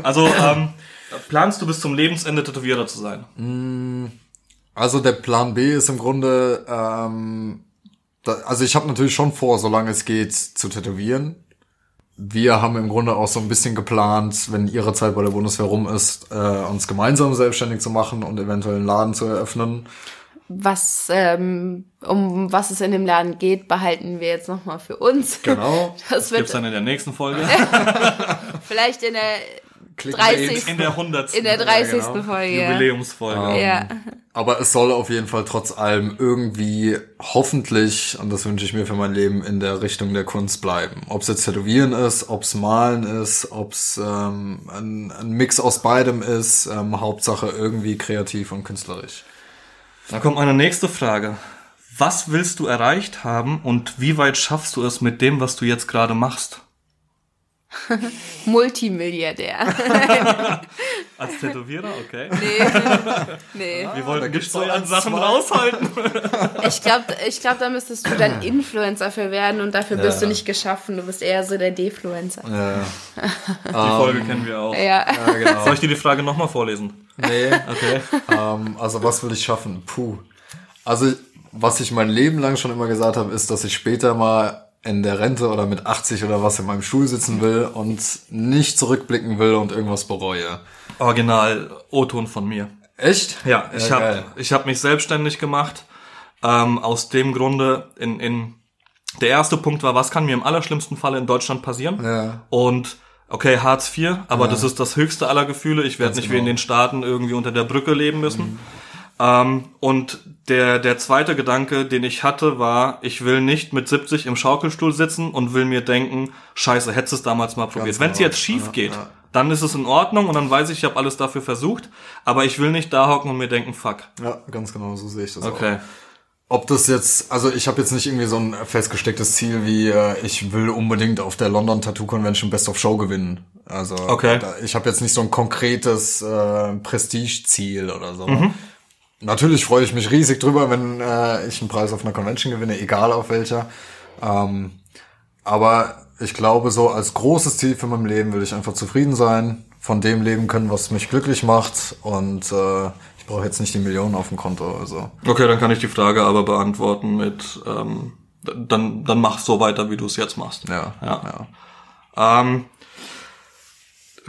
Also, ähm, planst du bis zum Lebensende Tätowierer zu sein? Also der Plan B ist im Grunde, ähm, da, also ich habe natürlich schon vor, solange es geht, zu tätowieren. Wir haben im Grunde auch so ein bisschen geplant, wenn ihre Zeit bei der Bundeswehr rum ist, äh, uns gemeinsam selbstständig zu machen und eventuell einen Laden zu eröffnen. Was, ähm, um was es in dem Laden geht, behalten wir jetzt nochmal für uns. Genau. Das wird Gibt's dann in der nächsten Folge? vielleicht in der Clickbait. 30. In der hundertsten in der 30. genau. Folge. ja. Jubiläumsfolge. Ja. Aber es soll auf jeden Fall trotz allem irgendwie hoffentlich, und das wünsche ich mir für mein Leben, in der Richtung der Kunst bleiben. Ob es jetzt Tätowieren ist, ob es Malen ist, ob es ähm, ein, ein Mix aus beidem ist, ähm, Hauptsache irgendwie kreativ und künstlerisch. Da kommt meine nächste Frage. Was willst du erreicht haben und wie weit schaffst du es mit dem, was du jetzt gerade machst? Multimilliardär. Als Tätowierer, okay. nee. Wir wollten da die gibt's doch Steuern ein, Sachen zwei. raushalten. Ich glaube, ich glaub, da müsstest du dann Influencer für werden und dafür bist du nicht geschaffen. Du bist eher so der Defluencer. Ja, Die Folge kennen wir auch. Ja. ja genau. Soll ich dir die Frage nochmal vorlesen? Nee. Okay. ähm, also was will ich schaffen? Puh. Also was ich mein Leben lang schon immer gesagt habe, ist, dass ich später mal in der Rente oder mit 80 oder was in meinem Stuhl sitzen will und nicht zurückblicken will und irgendwas bereue. Original O-Ton von mir. Echt? Ja, ich Ja, habe hab mich selbstständig gemacht. Ähm, aus dem Grunde, in, in der erste Punkt war, was kann mir im allerschlimmsten Falle in Deutschland passieren? Ja. Und okay, Hartz IV, aber das ist das höchste aller Gefühle. Ich werde nicht wie in genau. den Staaten irgendwie unter der Brücke leben müssen. Ähm, und der, der zweite Gedanke, den ich hatte, war, ich will nicht mit 70 im Schaukelstuhl sitzen und will mir denken, scheiße, hättest du es damals mal probiert. Wenn es genau. jetzt schief Ja, geht, ja. dann ist es in Ordnung und dann weiß ich, ich habe alles dafür versucht, aber ich will nicht da hocken und mir denken, fuck. Ja, ganz genau, so sehe ich das Okay. auch. Ob das jetzt, also ich habe jetzt nicht irgendwie so ein festgestecktes Ziel wie, äh, ich will unbedingt auf der London Tattoo Convention Best of Show gewinnen. Also Okay. da, ich habe jetzt nicht so ein konkretes äh, Prestige-Ziel oder so. Mhm. Natürlich freue ich mich riesig drüber, wenn äh, ich einen Preis auf einer Convention gewinne, egal auf welcher. Ähm, aber ich glaube, so als großes Ziel für mein Leben will ich einfach zufrieden sein, von dem leben können, was mich glücklich macht. Und äh, ich brauche jetzt nicht die Millionen auf dem Konto. Also Okay, dann kann ich die Frage aber beantworten mit, ähm, dann, dann mach so weiter, wie du es jetzt machst. ja, Ja. ja. Ähm,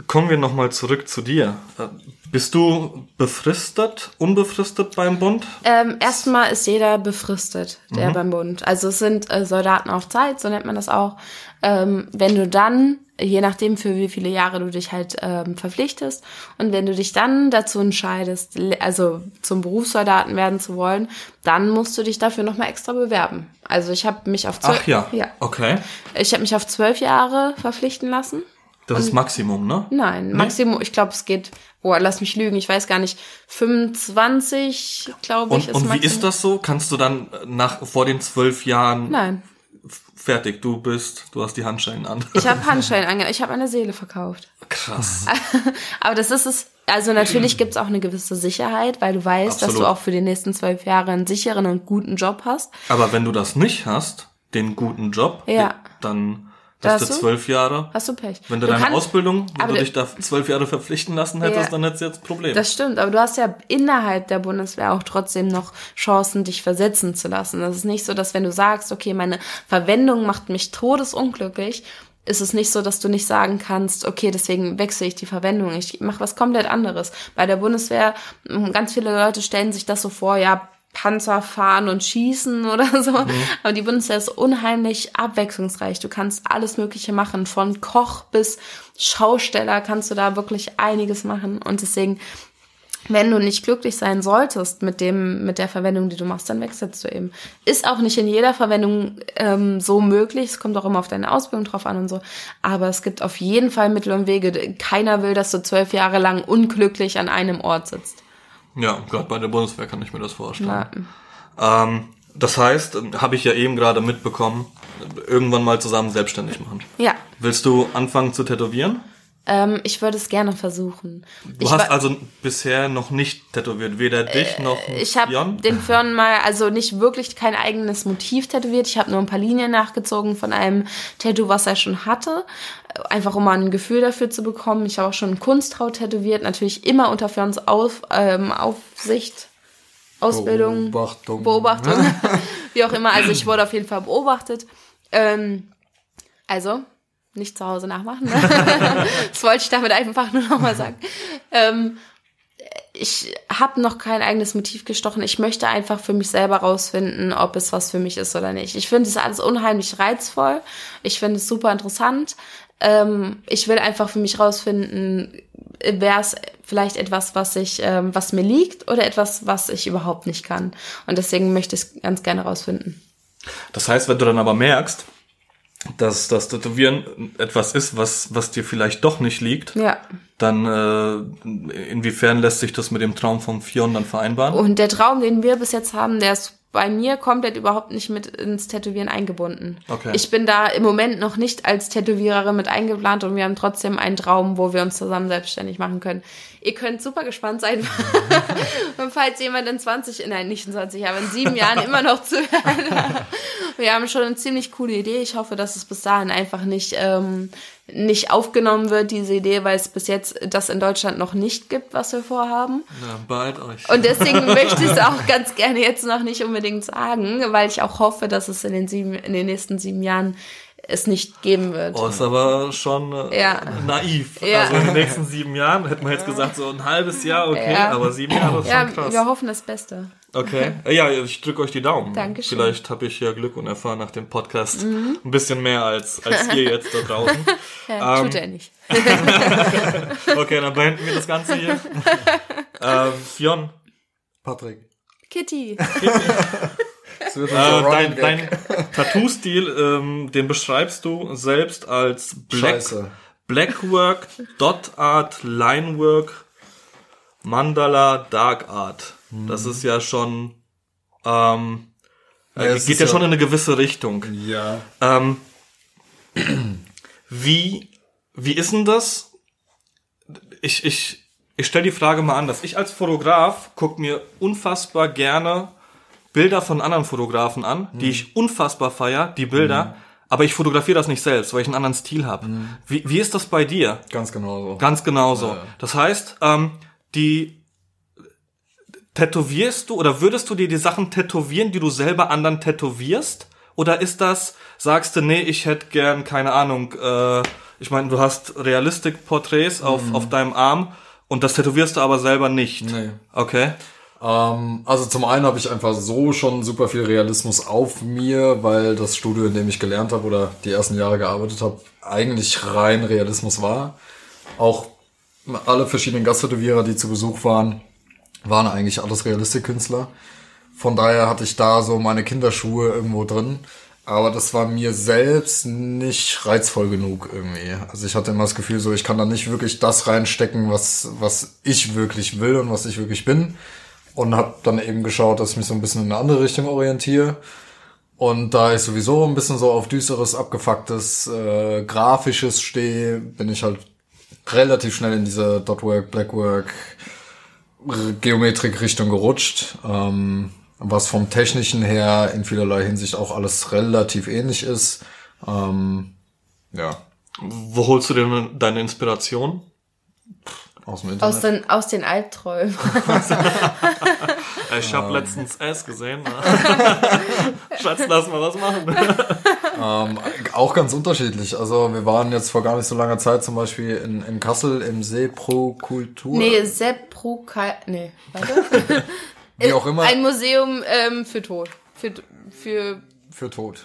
kommen wir nochmal zurück zu dir. Äh, Bist du befristet, unbefristet beim Bund? Ähm, erstmal ist jeder befristet, der beim Bund. Also es sind äh, Soldaten auf Zeit, so nennt man das auch. Ähm, wenn du dann, je nachdem für wie viele Jahre du dich halt ähm, verpflichtest, und wenn du dich dann dazu entscheidest, also zum Berufssoldaten werden zu wollen, dann musst du dich dafür nochmal extra bewerben. Also ich habe mich auf zwölf, Ach ja. ja, Okay. ich habe mich auf zwölf Jahre verpflichten lassen. Das ist Maximum, ne? Nein, Maximum, ich glaube, es geht, boah, lass mich lügen, ich weiß gar nicht, 25, glaube ich, Und, und wie ist das so? Kannst du dann nach vor den zwölf Jahren Nein, fertig? Du bist, du hast die Handschellen an. ich habe Handschellen ange, ich habe eine Seele verkauft. Krass. Aber das ist es, also natürlich gibt's auch eine gewisse Sicherheit, weil du weißt, dass Absolut. du auch für die nächsten zwölf Jahre einen sicheren und guten Job hast. Aber wenn du das nicht hast, den guten Job, Ja. dann Da hast du hast du- zwölf Jahre. Hast du Pech. Wenn du, deine kannst- Ausbildung, wenn du dich da zwölf Jahre verpflichten lassen hättest, Ja. dann hättest du jetzt ein Problem. Das stimmt, aber du hast ja innerhalb der Bundeswehr auch trotzdem noch Chancen, dich versetzen zu lassen. Das ist nicht so, dass wenn du sagst, okay, meine Verwendung macht mich todesunglücklich, ist es nicht so, dass du nicht sagen kannst, okay, deswegen wechsle ich die Verwendung, ich mache was komplett anderes. Bei der Bundeswehr, ganz viele Leute stellen sich das so vor, ja, Panzer fahren und schießen oder so. Aber die Bundeswehr ist unheimlich abwechslungsreich. Du kannst alles Mögliche machen. Von Koch bis Schausteller kannst du da wirklich einiges machen. Und deswegen, wenn du nicht glücklich sein solltest mit dem, mit der Verwendung, die du machst, dann wechselst du eben. Ist auch nicht in jeder Verwendung ähm, so möglich. Es kommt auch immer auf deine Ausbildung drauf an und so. Aber es gibt auf jeden Fall Mittel und Wege. Keiner will, dass du zwölf Jahre lang unglücklich an einem Ort sitzt. Ja, gerade bei der Bundeswehr kann ich mir das vorstellen. Ähm, das heißt, habe ich ja eben gerade mitbekommen, irgendwann mal zusammen selbstständig machen. ja, Willst du anfangen zu tätowieren? Ähm, ich würde es gerne versuchen. Du ich hast also bisher noch nicht tätowiert, weder dich noch Äh, Ich habe den Fern mal, also nicht wirklich kein eigenes Motiv tätowiert. Ich habe nur ein paar Linien nachgezogen von einem Tattoo, was er schon hatte. Einfach um mal ein Gefühl dafür zu bekommen. Ich habe auch schon ein Kunsthaut tätowiert. Natürlich immer unter Ferns Auf, ähm, Aufsicht, Ausbildung, Beobachtung. Beobachtung. wie auch immer. Also ich wurde auf jeden Fall beobachtet. Ähm, also, nicht zu Hause nachmachen. Ne? das wollte ich damit einfach nur nochmal sagen. Ähm, ich habe noch kein eigenes Motiv gestochen. Ich möchte einfach für mich selber rausfinden, ob es was für mich ist oder nicht. Ich finde es alles unheimlich reizvoll. Ich finde es super interessant. Ähm, ich will einfach für mich rausfinden, wäre es vielleicht etwas, was ich, ähm, was mir liegt oder etwas, was ich überhaupt nicht kann. Und deswegen möchte ich es ganz gerne rausfinden. Das heißt, wenn du dann aber merkst, dass das Tätowieren etwas ist, was, was dir vielleicht doch nicht liegt, Ja. dann äh, inwiefern lässt sich das mit dem Traum vom Fion dann vereinbaren? Und der Traum, den wir bis jetzt haben, der ist bei mir komplett überhaupt nicht mit ins Tätowieren eingebunden. Okay. Ich bin da im Moment noch nicht als Tätowiererin mit eingeplant und wir haben trotzdem einen Traum, wo wir uns zusammen selbstständig machen können. Ihr könnt super gespannt sein, und falls jemand in 20, nein, nicht in 20, aber in sieben Jahren immer noch zuhört. wir haben schon eine ziemlich coole Idee. Ich hoffe, dass es bis dahin einfach nicht, ähm, nicht aufgenommen wird, diese Idee, weil es bis jetzt das in Deutschland noch nicht gibt, was wir vorhaben. Na, bald euch. Und deswegen möchte ich es auch ganz gerne jetzt noch nicht unbedingt unbedingt sagen, weil ich auch hoffe, dass es in den, sieben, in den nächsten sieben Jahren es nicht geben wird. Oh, ist aber schon äh, Ja. naiv. Ja. Also in den nächsten sieben Jahren hätte man jetzt gesagt, so ein halbes Jahr, okay, Ja. aber sieben Jahre ist ja, schon krass. wir hoffen das Beste. Okay. Äh, Ja, ich drücke euch die Daumen. Dankeschön. Vielleicht habe ich ja Glück und erfahre nach dem Podcast Mhm. ein bisschen mehr als, als ihr jetzt da draußen. Ja, Ähm, tut er nicht. Okay, dann beenden wir das Ganze hier. ähm, Fionn, Patrick. Kitty. Das wird äh, unser dein, Running dein Gag. Tattoo-Stil, ähm, den beschreibst du selbst als Black, Scheiße. Blackwork, Dot Art, Linework, Mandala, Dark Art. Das ist ja schon, ähm, äh, Ja, geht ja- schon in eine gewisse Richtung. Ja. Ähm, wie, wie ist denn das? Ich, ich, ich stelle die Frage mal anders. Ich als Fotograf gucke mir unfassbar gerne Bilder von anderen Fotografen an, die ich unfassbar feier, die Bilder, aber ich fotografiere das nicht selbst, weil ich einen anderen Stil habe. Wie, wie ist das bei dir? Ganz genau so. Ganz genauso. Ja. Das heißt, ähm, die tätowierst du oder würdest du dir die Sachen tätowieren, die du selber anderen tätowierst? Oder ist das, sagst du, nee, ich hätte gern, keine Ahnung, äh, ich meine, du hast Realistik-Porträts auf, auf deinem Arm und das tätowierst du aber selber nicht. Nee. Okay. Ähm, also zum einen habe ich einfach so schon super viel Realismus auf mir, weil das Studio, in dem ich gelernt habe oder die ersten Jahre gearbeitet habe, eigentlich rein Realismus war. Auch alle verschiedenen Gasttätowierer, die zu Besuch waren, waren eigentlich alles Realistikkünstler. Von daher hatte ich da so meine Kinderschuhe irgendwo drin. Aber das war mir selbst nicht reizvoll genug irgendwie. Also ich hatte immer das Gefühl, so ich kann da nicht wirklich das reinstecken, was, was ich wirklich will und was ich wirklich bin. Und habe dann eben geschaut, dass ich mich so ein bisschen in eine andere Richtung orientiere. Und da ich sowieso ein bisschen so auf düsteres, abgefucktes, äh, grafisches stehe, bin ich halt relativ schnell in diese Dotwork, Blackwork, Geometrik-Richtung gerutscht. Ähm, was vom Technischen her in vielerlei Hinsicht auch alles relativ ähnlich ist. Ähm, ja, Wo holst du denn deine Inspiration? Aus dem Internet. Aus den, aus den Albträumen. Ich habe letztens S gesehen. Ne? Schatz, lass mal was machen. Ähm, auch ganz unterschiedlich. Also wir waren jetzt vor gar nicht so langer Zeit zum Beispiel in, in Kassel im See Pro Kultur. Nee, Sepp Pro Nee, warte. wie auch immer. Ein Museum ähm, für Tod. Für, für für tot.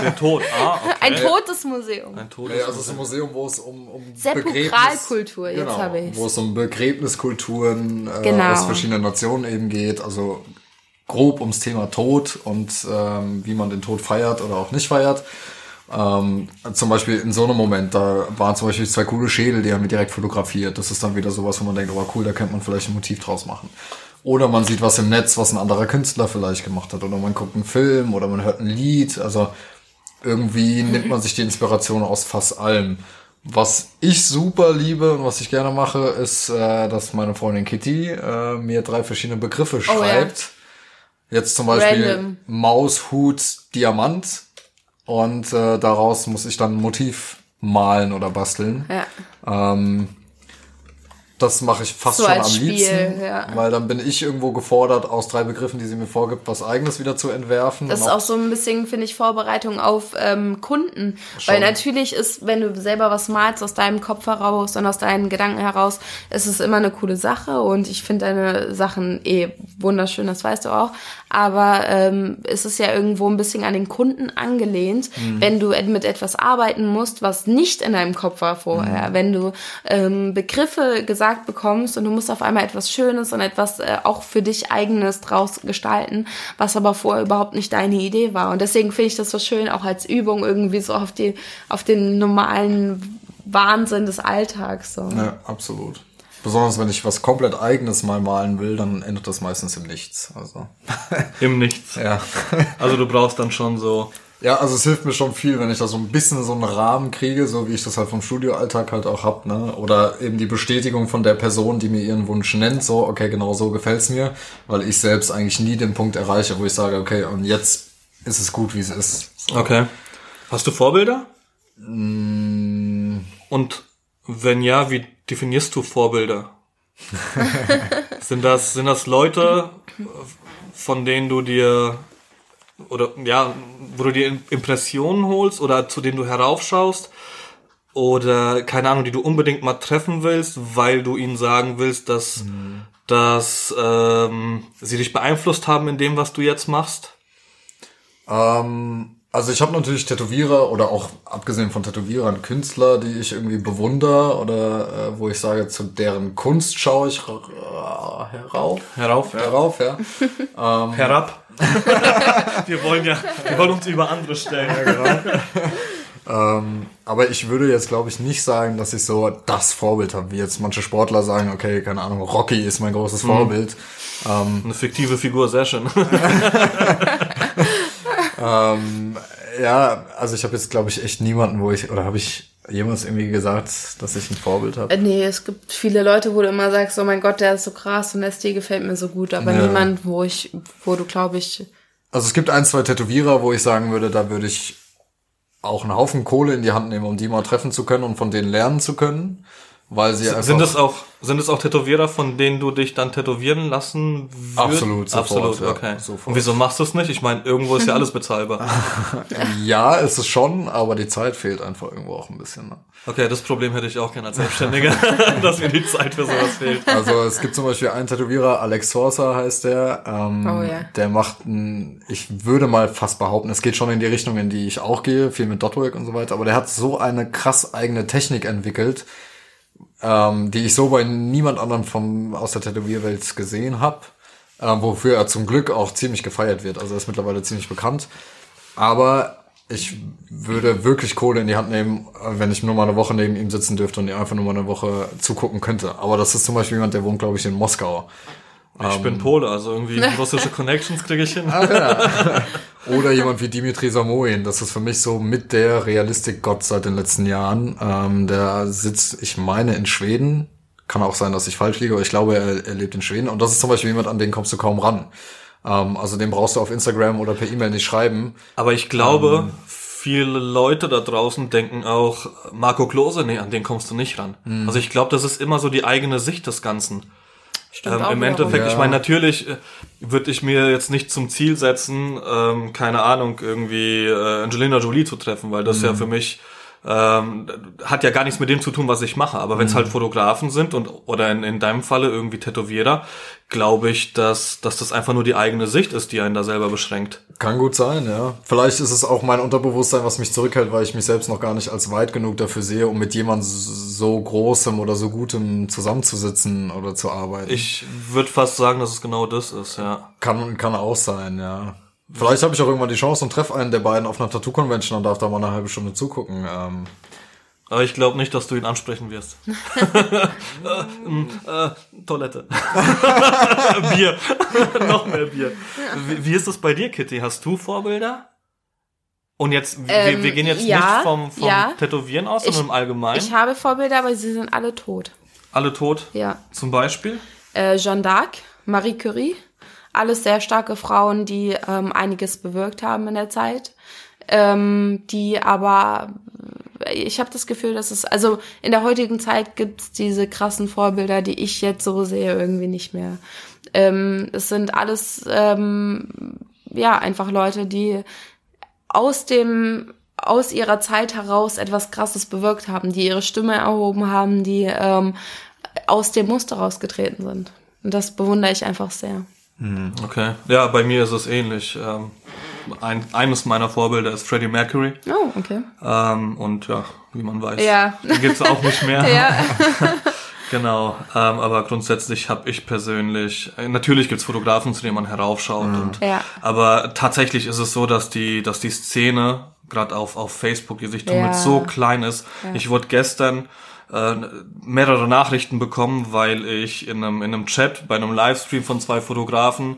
Der Tod. Ah, okay. ein totes Museum. Ein Tod. Nee, also es ist ein Museum, wo es um, um Sepulkralkultur, jetzt genau, habe ich's. wo es um Begräbniskulturen äh, Genau. aus verschiedenen Nationen eben geht. Also grob ums Thema Tod und ähm, wie man den Tod feiert oder auch nicht feiert. Ähm, zum Beispiel in so einem Moment, da waren zum Beispiel zwei coole Schädel, die haben wir direkt fotografiert. Das ist dann wieder sowas, wo man denkt, oh cool, da könnte man vielleicht ein Motiv draus machen. Oder man sieht was im Netz, was ein anderer Künstler vielleicht gemacht hat. Oder man guckt einen Film oder man hört ein Lied. Also irgendwie nimmt man sich die Inspiration aus fast allem. Was ich super liebe und was ich gerne mache, ist, äh, dass meine Freundin Kitty äh, mir drei verschiedene Begriffe Oh, ja. schreibt. Jetzt zum Beispiel Random. Maus, Hut, Diamant. Und äh, daraus muss ich dann ein Motiv malen oder basteln. Ja. Ähm, das mache ich fast So schon am Spiel, liebsten, ja. weil dann bin ich irgendwo gefordert, aus drei Begriffen, die sie mir vorgibt, was eigenes wieder zu entwerfen. Das ist auch so ein bisschen, finde ich, Vorbereitung auf ähm, Kunden. Weil natürlich ist, wenn du selber was malst aus deinem Kopf heraus und aus deinen Gedanken heraus, ist es immer eine coole Sache und ich finde deine Sachen eh wunderschön, das weißt du auch. Aber ähm, es ist ja irgendwo ein bisschen an den Kunden angelehnt, Mhm. wenn du mit etwas arbeiten musst, was nicht in deinem Kopf war vorher. Mhm. Wenn du ähm, Begriffe gesagt bekommst und du musst auf einmal etwas Schönes und etwas äh, auch für dich eigenes draus gestalten, was aber vorher überhaupt nicht deine Idee war. Und deswegen finde ich das so schön, auch als Übung irgendwie so auf die, auf den normalen Wahnsinn des Alltags. So. Ja, absolut. Besonders wenn ich was komplett eigenes mal malen will, dann endet das meistens im Nichts. Also, Im Nichts. ja. Also du brauchst dann schon so. Ja, also es hilft mir schon viel, wenn ich da so ein bisschen so einen Rahmen kriege, so wie ich das halt vom Studioalltag halt auch hab, ne? Oder eben die Bestätigung von der Person, die mir ihren Wunsch nennt, so, okay, genau so gefällt's mir, weil ich selbst eigentlich nie den Punkt erreiche, wo ich sage, okay, und jetzt ist es gut, wie es ist. So. Okay. Hast du Vorbilder? Und wenn ja, wie definierst du Vorbilder? sind das sind das Leute, von denen du dir oder ja, wo du dir Impressionen holst oder zu denen du heraufschaust oder keine Ahnung, die du unbedingt mal treffen willst, weil du ihnen sagen willst, dass, mhm. dass ähm, sie dich beeinflusst haben in dem, was du jetzt machst? Ähm, also ich habe natürlich Tätowierer oder auch abgesehen von Tätowierern Künstler, die ich irgendwie bewundere oder äh, wo ich sage, zu deren Kunst schaue ich äh, herauf. Herauf, ja. Herauf, ja. ähm, Herab. wir wollen ja, wir wollen uns über andere stellen. Ja, genau. ähm, aber ich würde jetzt, glaube ich, nicht sagen, dass ich so das Vorbild habe, wie jetzt manche Sportler sagen, okay, keine Ahnung, Rocky ist mein großes mhm. Vorbild. Ähm, Eine fiktive Figur, sehr schön. ähm, ja, also ich habe jetzt, glaube ich, echt niemanden, wo ich, oder habe ich jemals irgendwie gesagt, dass ich ein Vorbild habe? Äh, nee, es gibt viele Leute, wo du immer sagst, oh mein Gott, der ist so krass und der Stil gefällt mir so gut, aber ja. niemand, wo ich, wo du, glaube ich... Also es gibt ein, zwei Tätowierer, wo ich sagen würde, da würde ich auch einen Haufen Kohle in die Hand nehmen, um die mal treffen zu können und von denen lernen zu können weil sie einfach sind es auch sind es auch Tätowierer, von denen du dich dann tätowieren lassen würdest? Absolut, sofort, absolut, okay. Ja, sofort. Und wieso machst du es nicht? Ich meine, irgendwo ist ja alles bezahlbar. ja, ist es schon, aber die Zeit fehlt einfach irgendwo auch ein bisschen. Ne? Okay, das Problem hätte ich auch gerne als Selbstständiger, dass mir die Zeit für sowas fehlt. Also es gibt zum Beispiel einen Tätowierer, Alex Sorsa heißt der. Ähm, oh ja. Der macht, ein, ich würde mal fast behaupten, es geht schon in die Richtung, in die ich auch gehe, viel mit Dotwork und so weiter. Aber der hat so eine krass eigene Technik entwickelt ähm, die ich so bei niemand anderem vom, aus der Tätowierwelt gesehen habe, ähm, wofür er zum Glück auch ziemlich gefeiert wird. Also er ist mittlerweile ziemlich bekannt. Aber ich würde wirklich Kohle in die Hand nehmen, wenn ich nur mal eine Woche neben ihm sitzen dürfte und einfach nur mal eine Woche zugucken könnte. Aber das ist zum Beispiel jemand, der wohnt, glaube ich, in Moskau. Ich ähm, bin Pole, also irgendwie russische Connections kriege ich hin. Ach, ja. Oder jemand wie Dimitri Samoin, das ist für mich so mit der Realistik-Gott seit den letzten Jahren. Ähm, der sitzt, ich meine, in Schweden. Kann auch sein, dass ich falsch liege, aber ich glaube, er, er lebt in Schweden. Und das ist zum Beispiel jemand, an den kommst du kaum ran. Ähm, also den brauchst du auf Instagram oder per E-Mail nicht schreiben. Aber ich glaube, ähm, viele Leute da draußen denken auch, Marco Klose, nee, an den kommst du nicht ran. Mhm. Also ich glaube, das ist immer so die eigene Sicht des Ganzen. Stimmt ähm, Im Endeffekt, ja. ich meine, natürlich äh, würde ich mir jetzt nicht zum Ziel setzen, ähm, keine Ahnung, irgendwie äh, Angelina Jolie zu treffen, weil das mhm. ja für mich ähm, hat ja gar nichts mit dem zu tun, was ich mache. Aber wenn es mhm. halt Fotografen sind und oder in, in deinem Falle irgendwie Tätowierer, glaube ich, dass, dass das einfach nur die eigene Sicht ist, die einen da selber beschränkt. Kann gut sein, ja. Vielleicht ist es auch mein Unterbewusstsein, was mich zurückhält, weil ich mich selbst noch gar nicht als weit genug dafür sehe, um mit jemandem so großem oder so gutem zusammenzusitzen oder zu arbeiten. Ich würde fast sagen, dass es genau das ist, ja. Kann, kann auch sein, ja. Vielleicht habe ich auch irgendwann die Chance und treffe einen der beiden auf einer Tattoo-Convention und darf da mal eine halbe Stunde zugucken. Ähm. Aber ich glaube nicht, dass du ihn ansprechen wirst. äh, äh, Toilette. Bier. Noch mehr Bier. Wie, wie, ist das bei dir, Kitty? Hast du Vorbilder? Und jetzt, ähm, wir, wir, gehen jetzt ja, nicht vom, vom ja. Tätowieren aus, sondern ich, im Allgemeinen. Ich habe Vorbilder, aber sie sind alle tot. Alle tot? Ja. Zum Beispiel? Äh, Jeanne d'Arc, Marie Curie alles sehr starke Frauen, die ähm, einiges bewirkt haben in der Zeit, ähm, die aber ich habe das Gefühl, dass es also in der heutigen Zeit gibt's diese krassen Vorbilder, die ich jetzt so sehe, irgendwie nicht mehr. Ähm, es sind alles ähm, ja einfach Leute, die aus dem aus ihrer Zeit heraus etwas Krasses bewirkt haben, die ihre Stimme erhoben haben, die ähm, aus dem Muster rausgetreten sind. Und das bewundere ich einfach sehr. Mhm. Okay. Ja, bei mir ist es ähnlich. Ähm, ein, eines meiner Vorbilder ist Freddie Mercury. Oh, okay. Ähm, und ja, wie man weiß, ja. den gibt's auch nicht mehr. ja. genau. Ähm, aber grundsätzlich habe ich persönlich, äh, natürlich gibt's Fotografen, zu denen man heraufschaut. Mhm. Und, ja. Aber tatsächlich ist es so, dass die, dass die Szene, gerade auf, auf Facebook, die sich damit ja. so klein ist. Ja. Ich wurde gestern äh, mehrere Nachrichten bekommen, weil ich in einem, in einem Chat bei einem Livestream von zwei Fotografen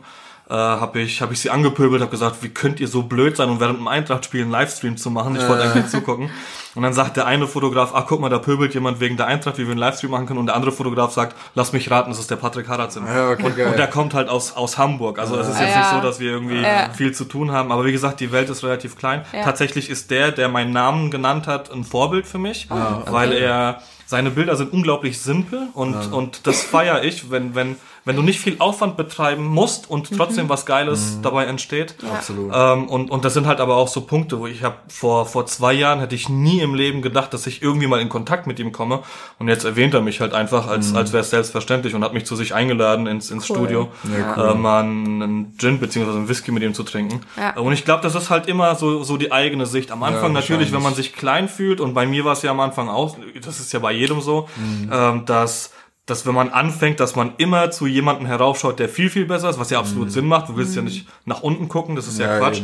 äh, habe ich, hab ich sie angepöbelt, habe gesagt, wie könnt ihr so blöd sein und während einem Eintracht-Spiel einen Livestream zu machen? Ich wollte eigentlich zugucken. Und dann sagt der eine Fotograf, ach guck mal, da pöbelt jemand wegen der Eintracht, wie wir einen Livestream machen können. Und der andere Fotograf sagt, lass mich raten, das ist der Patrick Harazin. Ja, okay, und, und, der kommt halt aus, aus Hamburg. Also es ist jetzt ja. nicht so, dass wir irgendwie ja. viel zu tun haben. Aber wie gesagt, die Welt ist relativ klein. Tatsächlich ist der, der meinen Namen genannt hat, ein Vorbild für mich, oh, okay. weil er seine Bilder sind unglaublich simpel und, ja. und das feiere ich, wenn, wenn, wenn du nicht viel Aufwand betreiben musst und trotzdem was Geiles dabei entsteht. Absolut. Ähm, und, und das sind halt aber auch so Punkte, wo ich habe vor, vor zwei Jahren hätte ich nie im Leben gedacht, dass ich irgendwie mal in Kontakt mit ihm komme. Und jetzt erwähnt er mich halt einfach, als, als wäre es selbstverständlich und hat mich zu sich eingeladen ins, ins Cool. Studio, Ja, äh, mal einen Gin beziehungsweise einen Whisky mit ihm zu trinken. Ja. Und ich glaube, das ist halt immer so, so die eigene Sicht. Am Anfang natürlich, wenn man sich klein fühlt, und bei mir war es ja am Anfang auch, das ist ja bei jedem so, Mhm. ähm, dass dass wenn man anfängt, dass man immer zu jemandem heraufschaut, der viel, viel besser ist, was ja absolut Sinn macht. Du willst ja nicht nach unten gucken, das ist ja, Mhm. Ja, Quatsch.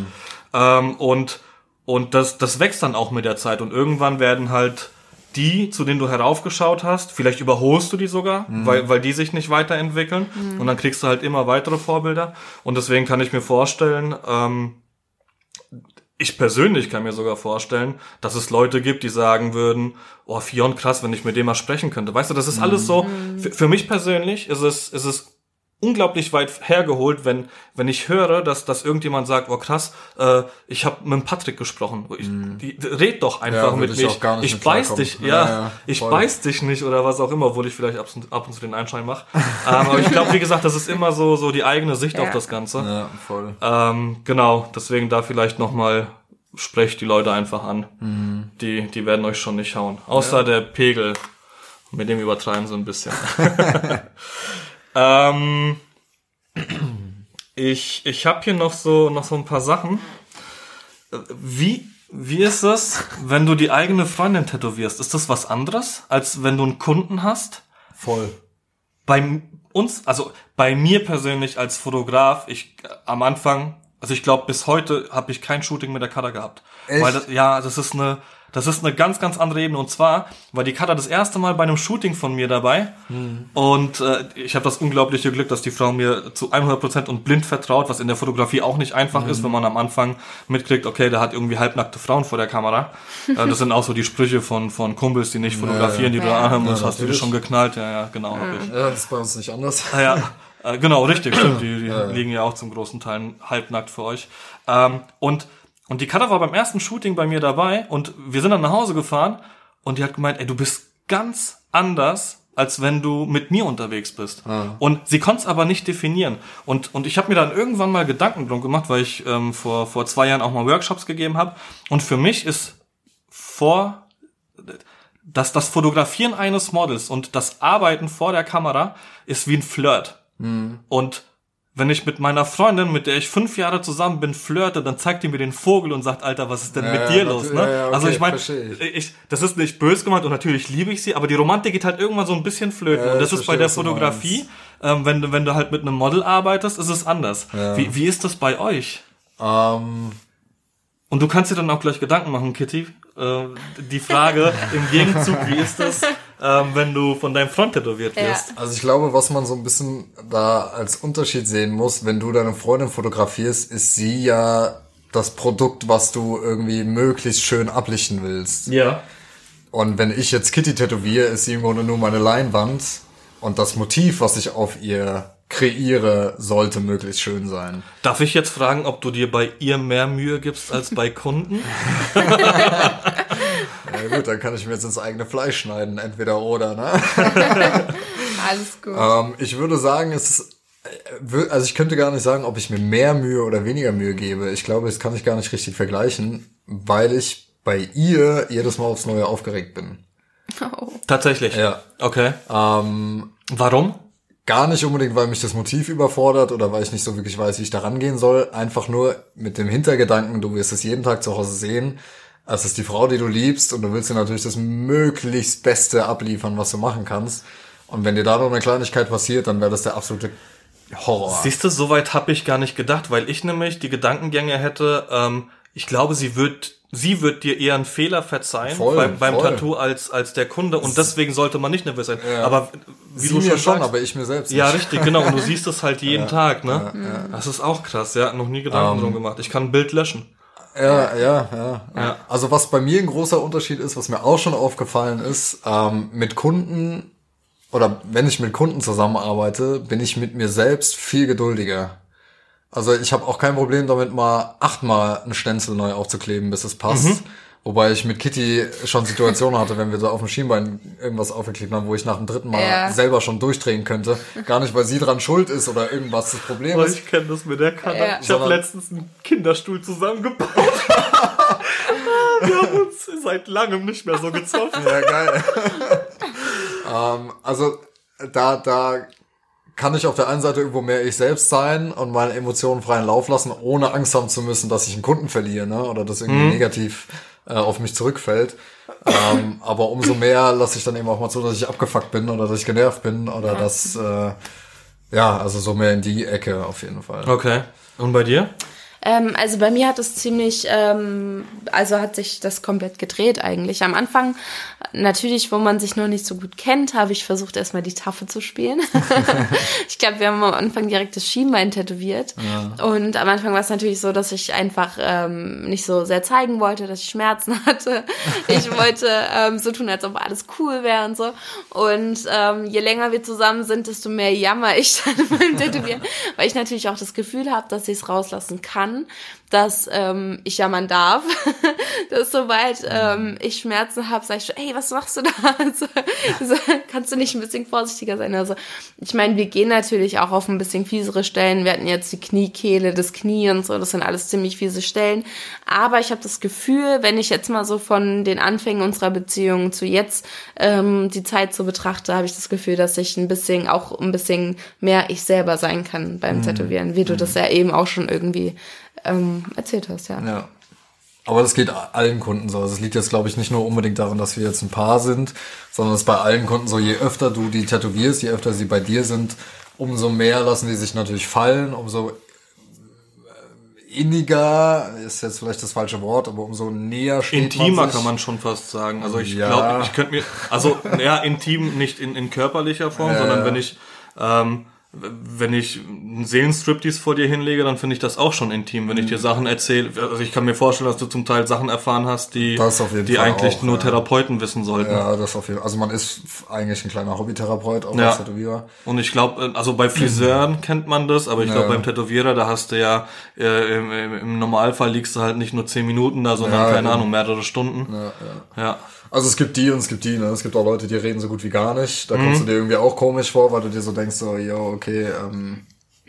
Ähm, und und das, das wächst dann auch mit der Zeit. Und irgendwann werden halt die, zu denen du heraufgeschaut hast, vielleicht überholst du die sogar, Mhm. weil, weil die sich nicht weiterentwickeln. Und dann kriegst du halt immer weitere Vorbilder. Und deswegen kann ich mir vorstellen, ähm, ich persönlich kann mir sogar vorstellen, dass es Leute gibt, die sagen würden, oh, Fion, krass, wenn ich mit dem mal sprechen könnte. Weißt du, das ist alles so, für, für mich persönlich ist es, ist es unglaublich weit hergeholt, wenn, wenn ich höre, dass, dass irgendjemand sagt, oh krass, äh, ich habe mit dem Patrick gesprochen. Ich, die, red doch einfach Ja, mit mir. ich auch gar nicht ich beiß dich, ja, Ja, ja, ich beiß dich nicht oder was auch immer, obwohl ich vielleicht ab und, ab und zu den Einschein mache. ähm, aber ich glaube, wie gesagt, das ist immer so, so die eigene Sicht Ja. auf das Ganze. Ja, voll. Ähm, genau, deswegen da vielleicht nochmal, sprecht die Leute einfach an. Die, die werden euch schon nicht hauen. Außer der Pegel. Mit dem übertreiben sie ein bisschen. ähm, ich ich habe hier noch so, noch so ein paar Sachen. Wie, wie ist das, wenn du die eigene Freundin tätowierst? Ist das was anderes, als wenn du einen Kunden hast? Voll. bei uns, also bei mir persönlich als Fotograf, ich äh, am Anfang, also ich glaube bis heute habe ich kein Shooting mit der Cutter gehabt, Echt? weil das, ja, das ist eine das ist eine ganz ganz andere Ebene und zwar war die Cutter das erste Mal bei einem Shooting von mir dabei und äh, ich habe das unglaubliche Glück, dass die Frau mir zu 100% und blind vertraut, was in der Fotografie auch nicht einfach ist, wenn man am Anfang mitkriegt, okay, der hat irgendwie halbnackte Frauen vor der Kamera. äh, das sind auch so die Sprüche von von Kumpels, die nicht fotografieren, die du Ja. da anhören musst, Ja, hast du dir schon geknallt, ja, ja, genau, ich. Ja, das ist bei uns nicht anders. Ah, ja, äh, genau, richtig, stimmt. Die, die liegen ja auch zum großen Teil halbnackt für euch. Ähm, und, und die Cutter war beim ersten Shooting bei mir dabei und wir sind dann nach Hause gefahren und die hat gemeint, ey, du bist ganz anders, als wenn du mit mir unterwegs bist. Und sie konnte es aber nicht definieren. Und, und ich habe mir dann irgendwann mal Gedanken drum gemacht, weil ich ähm, vor, vor zwei Jahren auch mal Workshops gegeben habe. Und für mich ist vor dass das Fotografieren eines Models und das Arbeiten vor der Kamera ist wie ein Flirt. Und wenn ich mit meiner Freundin, mit der ich fünf Jahre zusammen bin, flirte, dann zeigt die mir den Vogel und sagt, Alter, was ist denn Ja, mit dir los? Ne? Ja, ja, okay, also ich meine, ich. ich, das ist nicht böse gemeint und natürlich liebe ich sie, aber die Romantik geht halt irgendwann so ein bisschen flöten. Ja, und das ist bei der Fotografie, ähm, wenn, du- wenn du halt mit einem Model arbeitest, ist es anders. Wie, wie ist das bei euch? Ähm, Und du kannst dir dann auch gleich Gedanken machen, Kitty. Äh, die Frage im Gegenzug, wie ist das, ähm, wenn du von deinem Freund tätowiert Ja. wirst? also ich glaube, was man so ein bisschen da als Unterschied sehen muss, wenn du deine Freundin fotografierst, ist sie ja das Produkt, was du irgendwie möglichst schön ablichten willst. Ja. Und wenn ich jetzt Kitty tätowiere, ist sie im Grunde nur meine Leinwand und das Motiv, was ich auf ihr kreiere, sollte möglichst schön sein. Darf ich jetzt fragen, ob du dir bei ihr mehr Mühe gibst als bei Kunden? Ja gut, dann kann ich mir jetzt ins eigene Fleisch schneiden, entweder oder, ne? Alles gut. Ähm, ich würde sagen, es ist, äh, also ich könnte gar nicht sagen, ob ich mir mehr Mühe oder weniger Mühe gebe. Ich glaube, das kann ich gar nicht richtig vergleichen, weil ich bei ihr jedes Mal aufs Neue aufgeregt bin. Oh. Tatsächlich. Ja. Okay. Ähm, Warum? gar nicht unbedingt, weil mich das Motiv überfordert oder weil ich nicht so wirklich weiß, wie ich da rangehen soll. Einfach nur mit dem Hintergedanken, du wirst es jeden Tag zu Hause sehen. Es ist die Frau, die du liebst und du willst dir natürlich das möglichst Beste abliefern, was du machen kannst. Und wenn dir da noch eine Kleinigkeit passiert, dann wäre das der absolute Horror. Siehst du, soweit habe ich gar nicht gedacht, weil ich nämlich die Gedankengänge hätte, ähm, ich glaube, sie wird, sie wird dir eher einen Fehler verzeihen Voll, beim, beim voll. Tattoo als, als der Kunde und deswegen sollte man nicht nervös sein. Aber wie Sie du mir schon schon, sagst, aber ich mir selbst Ja, nicht. richtig, genau. Und du siehst es halt jeden Tag, ne? Das ist auch krass, ja. Noch nie Gedanken drum gemacht. Ich kann ein Bild löschen. Ja, ja, ja, Ja. Also was bei mir ein großer Unterschied ist, was mir auch schon aufgefallen ist, ähm, mit Kunden oder wenn ich mit Kunden zusammenarbeite, bin ich mit mir selbst viel geduldiger. Also ich habe auch kein Problem damit, mal achtmal einen Stenzel neu aufzukleben, bis es passt. Wobei ich mit Kitty schon Situationen hatte, wenn wir so auf dem Schienbein irgendwas aufgeklebt haben, wo ich nach dem dritten Mal Ja. selber schon durchdrehen könnte. Gar nicht, weil sie dran schuld ist oder irgendwas das Problem ist. ich kenne das mit der Kanne. Ja. Ich habe letztens einen Kinderstuhl zusammengebaut. Wir haben uns seit langem nicht mehr so gezopft. Ja, geil. ähm, also da, da kann ich auf der einen Seite irgendwo mehr ich selbst sein und meine Emotionen freien Lauf lassen, ohne Angst haben zu müssen, dass ich einen Kunden verliere, ne? Oder das irgendwie negativ äh, auf mich zurückfällt. ähm, aber umso mehr lasse ich dann eben auch mal zu, dass ich abgefuckt bin oder dass ich genervt bin oder dass äh, ja, also so mehr in die Ecke auf jeden Fall. Okay. Und bei dir? Ähm, also bei mir hat es ziemlich, ähm, also hat sich das komplett gedreht eigentlich. Am Anfang, natürlich, wo man sich noch nicht so gut kennt, habe ich versucht, erstmal die Tafel zu spielen. ich glaube, wir haben am Anfang direkt das Schienbein tätowiert. Und am Anfang war es natürlich so, dass ich einfach ähm, nicht so sehr zeigen wollte, dass ich Schmerzen hatte. Ich wollte ähm, so tun, als ob alles cool wäre und so. Und ähm, je länger wir zusammen sind, desto mehr jammer ich dann beim Tätowieren, weil ich natürlich auch das Gefühl habe, dass ich es rauslassen kann, dass ähm, ich jammern darf. dass sobald ähm, ich Schmerzen habe, sage ich schon, ey, was machst du da? Also, so, kannst du nicht ein bisschen vorsichtiger sein? Also ich meine, wir gehen natürlich auch auf ein bisschen fiesere Stellen. Wir hatten jetzt die Kniekehle, das Knie und so, das sind alles ziemlich fiese Stellen. Aber ich habe das Gefühl, wenn ich jetzt mal so von den Anfängen unserer Beziehung zu jetzt ähm, die Zeit so betrachte, habe ich das Gefühl, dass ich ein bisschen auch ein bisschen mehr ich selber sein kann beim Tätowieren, wie du das ja eben auch schon irgendwie ähm, erzählt hast, ja. Ja. Aber das geht allen Kunden so. Also es liegt jetzt, glaube ich, nicht nur unbedingt daran, dass wir jetzt ein Paar sind, sondern es ist bei allen Kunden so, je öfter du die tätowierst, je öfter sie bei dir sind, umso mehr lassen die sich natürlich fallen, umso äh, inniger, ist jetzt vielleicht das falsche Wort, aber umso näher steht Intimer man sich. kann man schon fast sagen. Also ich Ja. glaube, ich könnte mir, also ja, intim nicht in, in körperlicher Form, Ja, sondern ja. wenn ich, ähm, wenn ich einen Seelenstriptease vor dir hinlege, dann finde ich das auch schon intim, wenn ich Mhm. dir Sachen erzähle. Also ich kann mir vorstellen, dass du zum Teil Sachen erfahren hast, die, die Fall eigentlich auch, nur ja. Therapeuten wissen sollten. Ja, das auf jeden Fall. Also man ist eigentlich ein kleiner Hobbytherapeut, auch Ja. als Tätowierer. Und ich glaube, also bei Friseuren kennt man das, aber ich glaube Ja. beim Tätowierer, da hast du ja äh, im, im, Normalfall liegst du halt nicht nur zehn Minuten da, sondern keine eben. Ahnung mehrere Stunden. Ja, ja. Ja. Also es gibt die und es gibt die, ne? Es gibt auch Leute, die reden so gut wie gar nicht. Da Mhm. kommst du dir irgendwie auch komisch vor, weil du dir so denkst, so, yo, okay, ähm,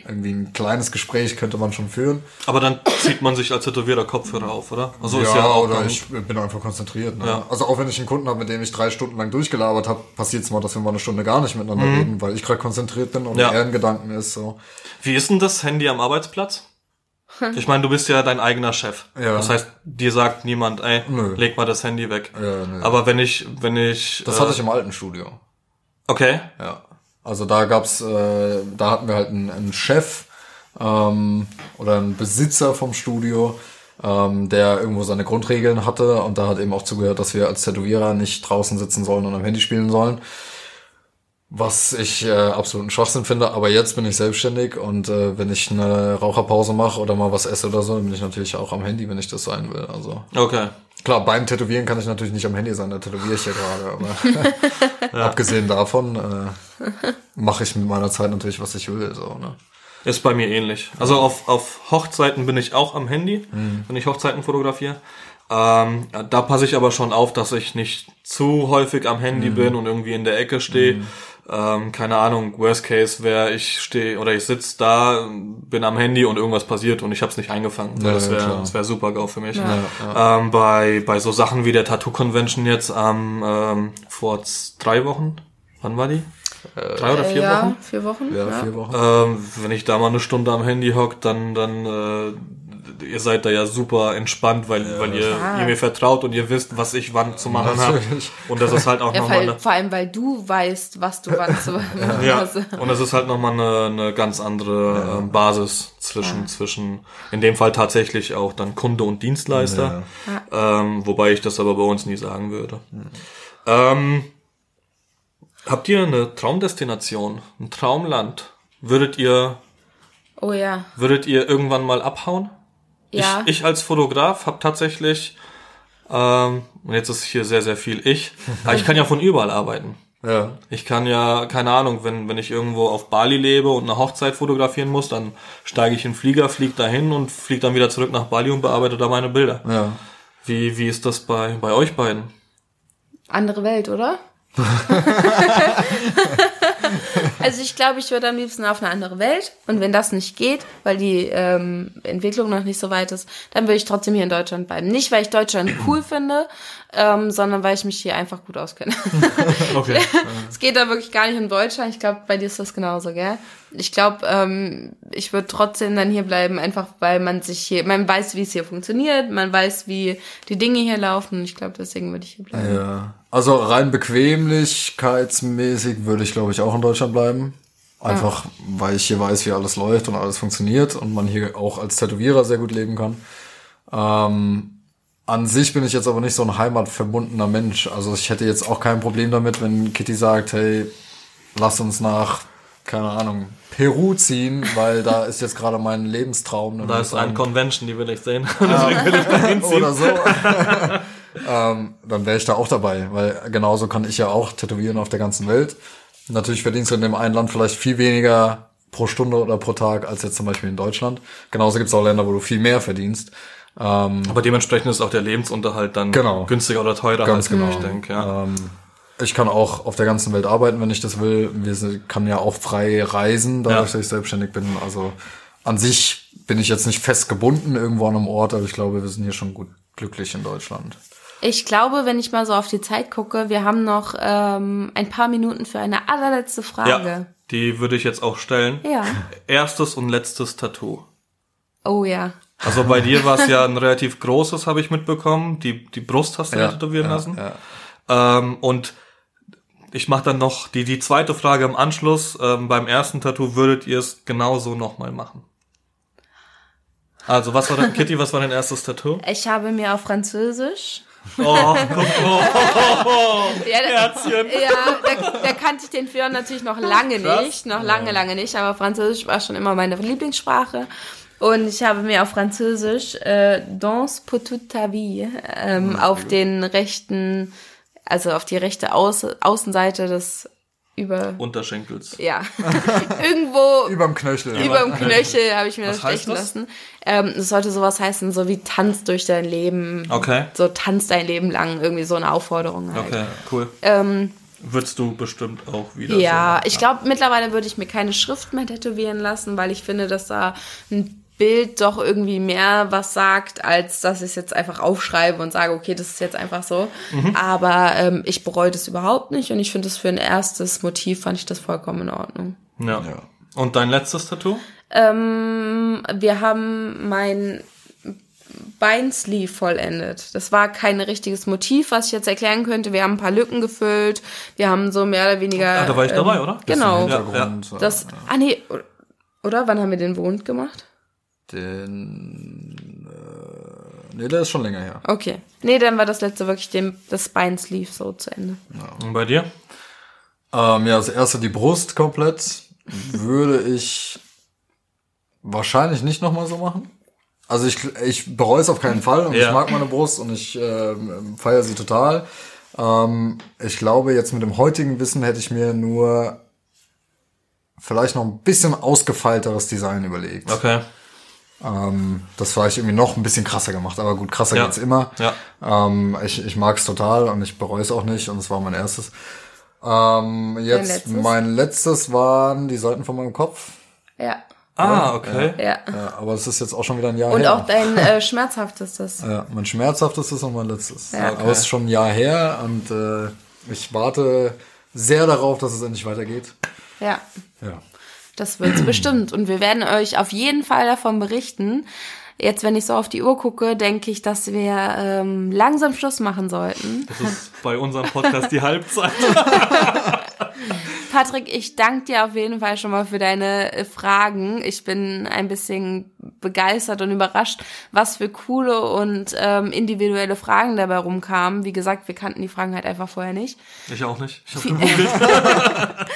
irgendwie ein kleines Gespräch könnte man schon führen. Aber dann zieht man sich als Tätowierer Kopfhörer auf, oder? Also ja, ist ja oder dann- ich bin einfach konzentriert. Ne? Ja. Also auch wenn ich einen Kunden habe, mit dem ich drei Stunden lang durchgelabert habe, passiert es mal, dass wir mal eine Stunde gar nicht miteinander reden, weil ich gerade konzentriert bin und Mhm. Ja. er in Gedanken ist. So. Wie ist denn das Handy am Arbeitsplatz? Ich meine, du bist ja dein eigener Chef. Ja. Das heißt, dir sagt niemand, ey, Nö. leg mal das Handy weg. Ja, nö. Aber wenn ich, wenn ich. Das äh, hatte ich im alten Studio. Okay. Ja. Also da gab's, äh, da hatten wir halt einen, einen Chef ähm, oder einen Besitzer vom Studio, ähm, der irgendwo seine Grundregeln hatte und da hat eben auch zugehört, dass wir als Tätowierer nicht draußen sitzen sollen und am Handy spielen sollen. Was ich äh, absoluten Schwachsinn finde, aber jetzt bin ich selbstständig und äh, wenn ich eine Raucherpause mache oder mal was esse oder so, dann bin ich natürlich auch am Handy, wenn ich das sein will. Also Okay. Klar, beim Tätowieren kann ich natürlich nicht am Handy sein, da tätowiere ich ja gerade, aber abgesehen davon äh, mache ich mit meiner Zeit natürlich, was ich will. So, ne? Ist bei mir ähnlich. Also auf, auf Hochzeiten bin ich auch am Handy, Mhm. wenn ich Hochzeiten fotografiere. Ähm, da passe ich aber schon auf, dass ich nicht zu häufig am Handy Mhm. bin und irgendwie in der Ecke stehe. Ähm, keine Ahnung, Worst Case wäre, ich stehe oder ich sitze da, bin am Handy und irgendwas passiert und ich habe es nicht eingefangen. Ja, das ja, wäre klar. das wär super GAU für mich. Ähm, bei, bei so Sachen wie der Tattoo Convention jetzt am ähm, vor drei Wochen, wann war die? drei oder vier ja, Wochen? vier Wochen. Ja, vier Wochen. Ähm, wenn ich da mal eine Stunde am Handy hockt, dann, dann äh, ihr seid da ja super entspannt, weil, weil ihr, ihr mir vertraut und ihr wisst, was ich wann zu machen habe. Und das ist halt auch Ja, nochmal eine, vor allem, weil du weißt, was du wann zu ja, was- und das ist halt nochmal eine, eine ganz andere ähm, Basis zwischen, zwischen, in dem Fall tatsächlich auch dann Kunde und Dienstleister, ähm, wobei ich das aber bei uns nie sagen würde. Ähm, habt ihr eine Traumdestination, ein Traumland? Würdet ihr Oh ja. Würdet ihr irgendwann mal abhauen? Ja. Ich, ich als Fotograf habe tatsächlich, ähm, und jetzt ist hier sehr, sehr viel ich, aber ich kann ja von überall arbeiten. Ja. Ich kann ja, keine Ahnung, wenn, wenn ich irgendwo auf Bali lebe und eine Hochzeit fotografieren muss, dann steige ich in den Flieger, fliege dahin und fliege dann wieder zurück nach Bali und bearbeite da meine Bilder. Ja. Wie, wie ist das bei, bei euch beiden? Andere Welt, oder? also ich glaube, ich würde am liebsten auf eine andere Welt. Und wenn das nicht geht, weil die ähm, Entwicklung noch nicht so weit ist, dann würde ich trotzdem hier in Deutschland bleiben. Nicht, weil ich Deutschland cool finde, ähm, sondern weil ich mich hier einfach gut auskenne. Okay. es geht da wirklich gar nicht um Deutschland. Ich glaube, bei dir ist das genauso, gell? Ich glaube, ähm, ich würde trotzdem dann hier bleiben, einfach weil man sich hier, man weiß, wie es hier funktioniert, man weiß, wie die Dinge hier laufen. Ich glaube, deswegen würde ich hier bleiben. Ja. Also rein bequemlichkeitsmäßig würde ich, glaube ich, auch in Deutschland bleiben. Einfach, weil ich hier weiß, wie alles läuft und alles funktioniert und man hier auch als Tätowierer sehr gut leben kann. Ähm, an sich bin ich jetzt aber nicht so ein heimatverbundener Mensch. Also ich hätte jetzt auch kein Problem damit, wenn Kitty sagt, hey, lass uns nach, keine Ahnung, Peru ziehen, weil da ist jetzt gerade mein Lebenstraum. Da ist eine Convention, die will ich sehen. Deswegen will ich da hinziehen. oder so. Ähm, dann wäre ich da auch dabei, weil genauso kann ich ja auch tätowieren auf der ganzen Welt. Natürlich verdienst du in dem einen Land vielleicht viel weniger pro Stunde oder pro Tag als jetzt zum Beispiel in Deutschland. Genauso gibt es auch Länder, wo du viel mehr verdienst. Ähm, Aber dementsprechend ist auch der Lebensunterhalt dann Genau. günstiger oder teurer, Ganz als genau. ich denke. Ja. ähm, ich kann auch auf der ganzen Welt arbeiten, wenn ich das will. Wir kann ja auch frei reisen, dadurch, Ja. dass ich selbstständig bin. Also an sich bin ich jetzt nicht fest gebunden irgendwo an einem Ort, aber ich glaube, wir sind hier schon gut glücklich in Deutschland. Ich glaube, wenn ich mal so auf die Zeit gucke, wir haben noch ähm, ein paar Minuten für eine allerletzte ja, Frage. die würde ich jetzt auch stellen. Ja. Erstes und letztes Tattoo. Oh ja. Also bei dir war es ja ein relativ großes, habe ich mitbekommen. Die, die Brust hast du Ja, ja, tätowieren ja, lassen. ja. Ähm, und ich mache dann noch die, die zweite Frage im Anschluss. Ähm, beim ersten Tattoo würdet ihr es genauso nochmal machen? Also, was war dein, Kitty, was war dein erstes Tattoo? Ich habe mir auf Französisch. Oh, guck, oh, Ja, da, Herzchen. ja da, da kannte ich den Führer natürlich noch lange Krass. nicht. Noch lange, lange nicht. Aber Französisch war schon immer meine Lieblingssprache. Und ich habe mir auf Französisch äh, Danse pour toute ta vie ähm, auf den rechten, also auf die rechte Außen, Außenseite des über Unterschenkels. ja irgendwo Überm Knöchel. über dem Knöchel habe ich mir Was das stechen das? lassen. Ähm, es sollte sowas heißen, so wie tanz durch dein Leben. Okay. So tanz dein Leben lang, irgendwie so eine Aufforderung halt. Okay, cool. Ähm, Würdest du bestimmt auch wieder ja, so ich glaube, mittlerweile würde ich mir keine Schrift mehr tätowieren lassen, weil ich finde, dass da ein Bild doch irgendwie mehr was sagt, als dass ich es jetzt einfach aufschreibe und sage, okay, das ist jetzt einfach so. Mhm. Aber ähm, ich bereue das überhaupt nicht und ich finde das für ein erstes Motiv fand ich das vollkommen in Ordnung. Ja. Ja. Und dein letztes Tattoo? Ähm, wir haben mein Beinsleeve vollendet. Das war kein richtiges Motiv, was ich jetzt erklären könnte. Wir haben ein paar Lücken gefüllt. Wir haben so mehr oder weniger. Ah, da war ich dabei, oder? Genau. Ja, Hintergrund, äh, Das. Ah nee. Oder wann haben wir den Wund gemacht? Den, äh, nee, der ist schon länger her. Okay. Nee, dann war das letzte wirklich dem, das Beinsleeve so zu Ende. Und bei dir? Ähm, ja, das erste die Brust komplett würde ich wahrscheinlich nicht nochmal so machen. Also ich, ich bereue es auf keinen Fall und Ja. ich mag meine Brust und ich ähm, feiere sie total. Ähm, ich glaube, jetzt mit dem heutigen Wissen hätte ich mir nur vielleicht noch ein bisschen ausgefeilteres Design überlegt. Okay. Ähm, das vielleicht irgendwie noch ein bisschen krasser gemacht, aber gut, krasser Ja. geht's immer. Ja. Ähm, ich ich mag es total und ich bereue es auch nicht und es war mein erstes. Ähm, jetzt letztes? mein letztes waren die Seiten von meinem Kopf. Ja. Ah, okay. Ja. Ja, aber es ist jetzt auch schon wieder ein Jahr Und her. auch dein äh, schmerzhaftestes. ja, mein schmerzhaftestes und mein letztes. Ja. Aber es ist schon ein Jahr her und äh, ich warte sehr darauf, dass es endlich weitergeht. Ja. Ja. Das wird's bestimmt. Und wir werden euch auf jeden Fall davon berichten. Jetzt, wenn ich so auf die Uhr gucke, denke ich, dass wir ähm, langsam Schluss machen sollten. Das ist bei unserem Podcast die Halbzeit. Patrick, ich danke dir auf jeden Fall schon mal für deine äh, Fragen. Ich bin ein bisschen begeistert und überrascht, was für coole und ähm, individuelle Fragen dabei rumkamen. Wie gesagt, wir kannten die Fragen halt einfach vorher nicht. Ich auch nicht. Ich habe gegoogelt.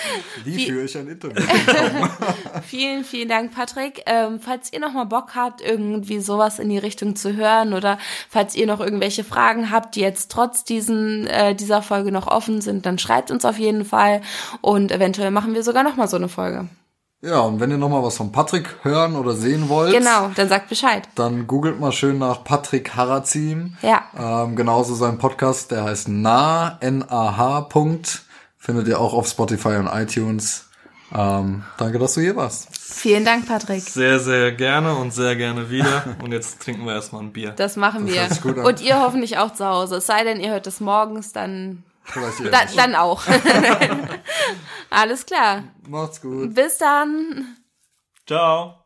Wie führe ich ein Interview? Vielen, vielen Dank, Patrick. Ähm, falls ihr noch mal Bock habt, irgendwie sowas in die Richtung zu hören oder falls ihr noch irgendwelche Fragen habt, die jetzt trotz diesen, äh, dieser Folge noch offen sind, dann schreibt uns auf jeden Fall und eventuell machen wir sogar noch mal so eine Folge. Ja, und wenn ihr nochmal was von Patrick hören oder sehen wollt, Genau, dann sagt Bescheid. dann googelt mal schön nach Patrick Harazim. Ja. Ähm, genauso sein Podcast, der heißt nah, N-A-H, Punkt. Findet ihr auch auf Spotify und iTunes. Ähm, danke, dass du hier warst. Vielen Dank, Patrick. Sehr, sehr gerne und sehr gerne wieder. Und jetzt trinken wir erstmal ein Bier. Das machen wir. gut an. Und ihr hoffentlich auch zu Hause. Es sei denn, ihr hört es morgens, dann, da, dann auch. Alles klar. Macht's gut. Bis dann. Ciao.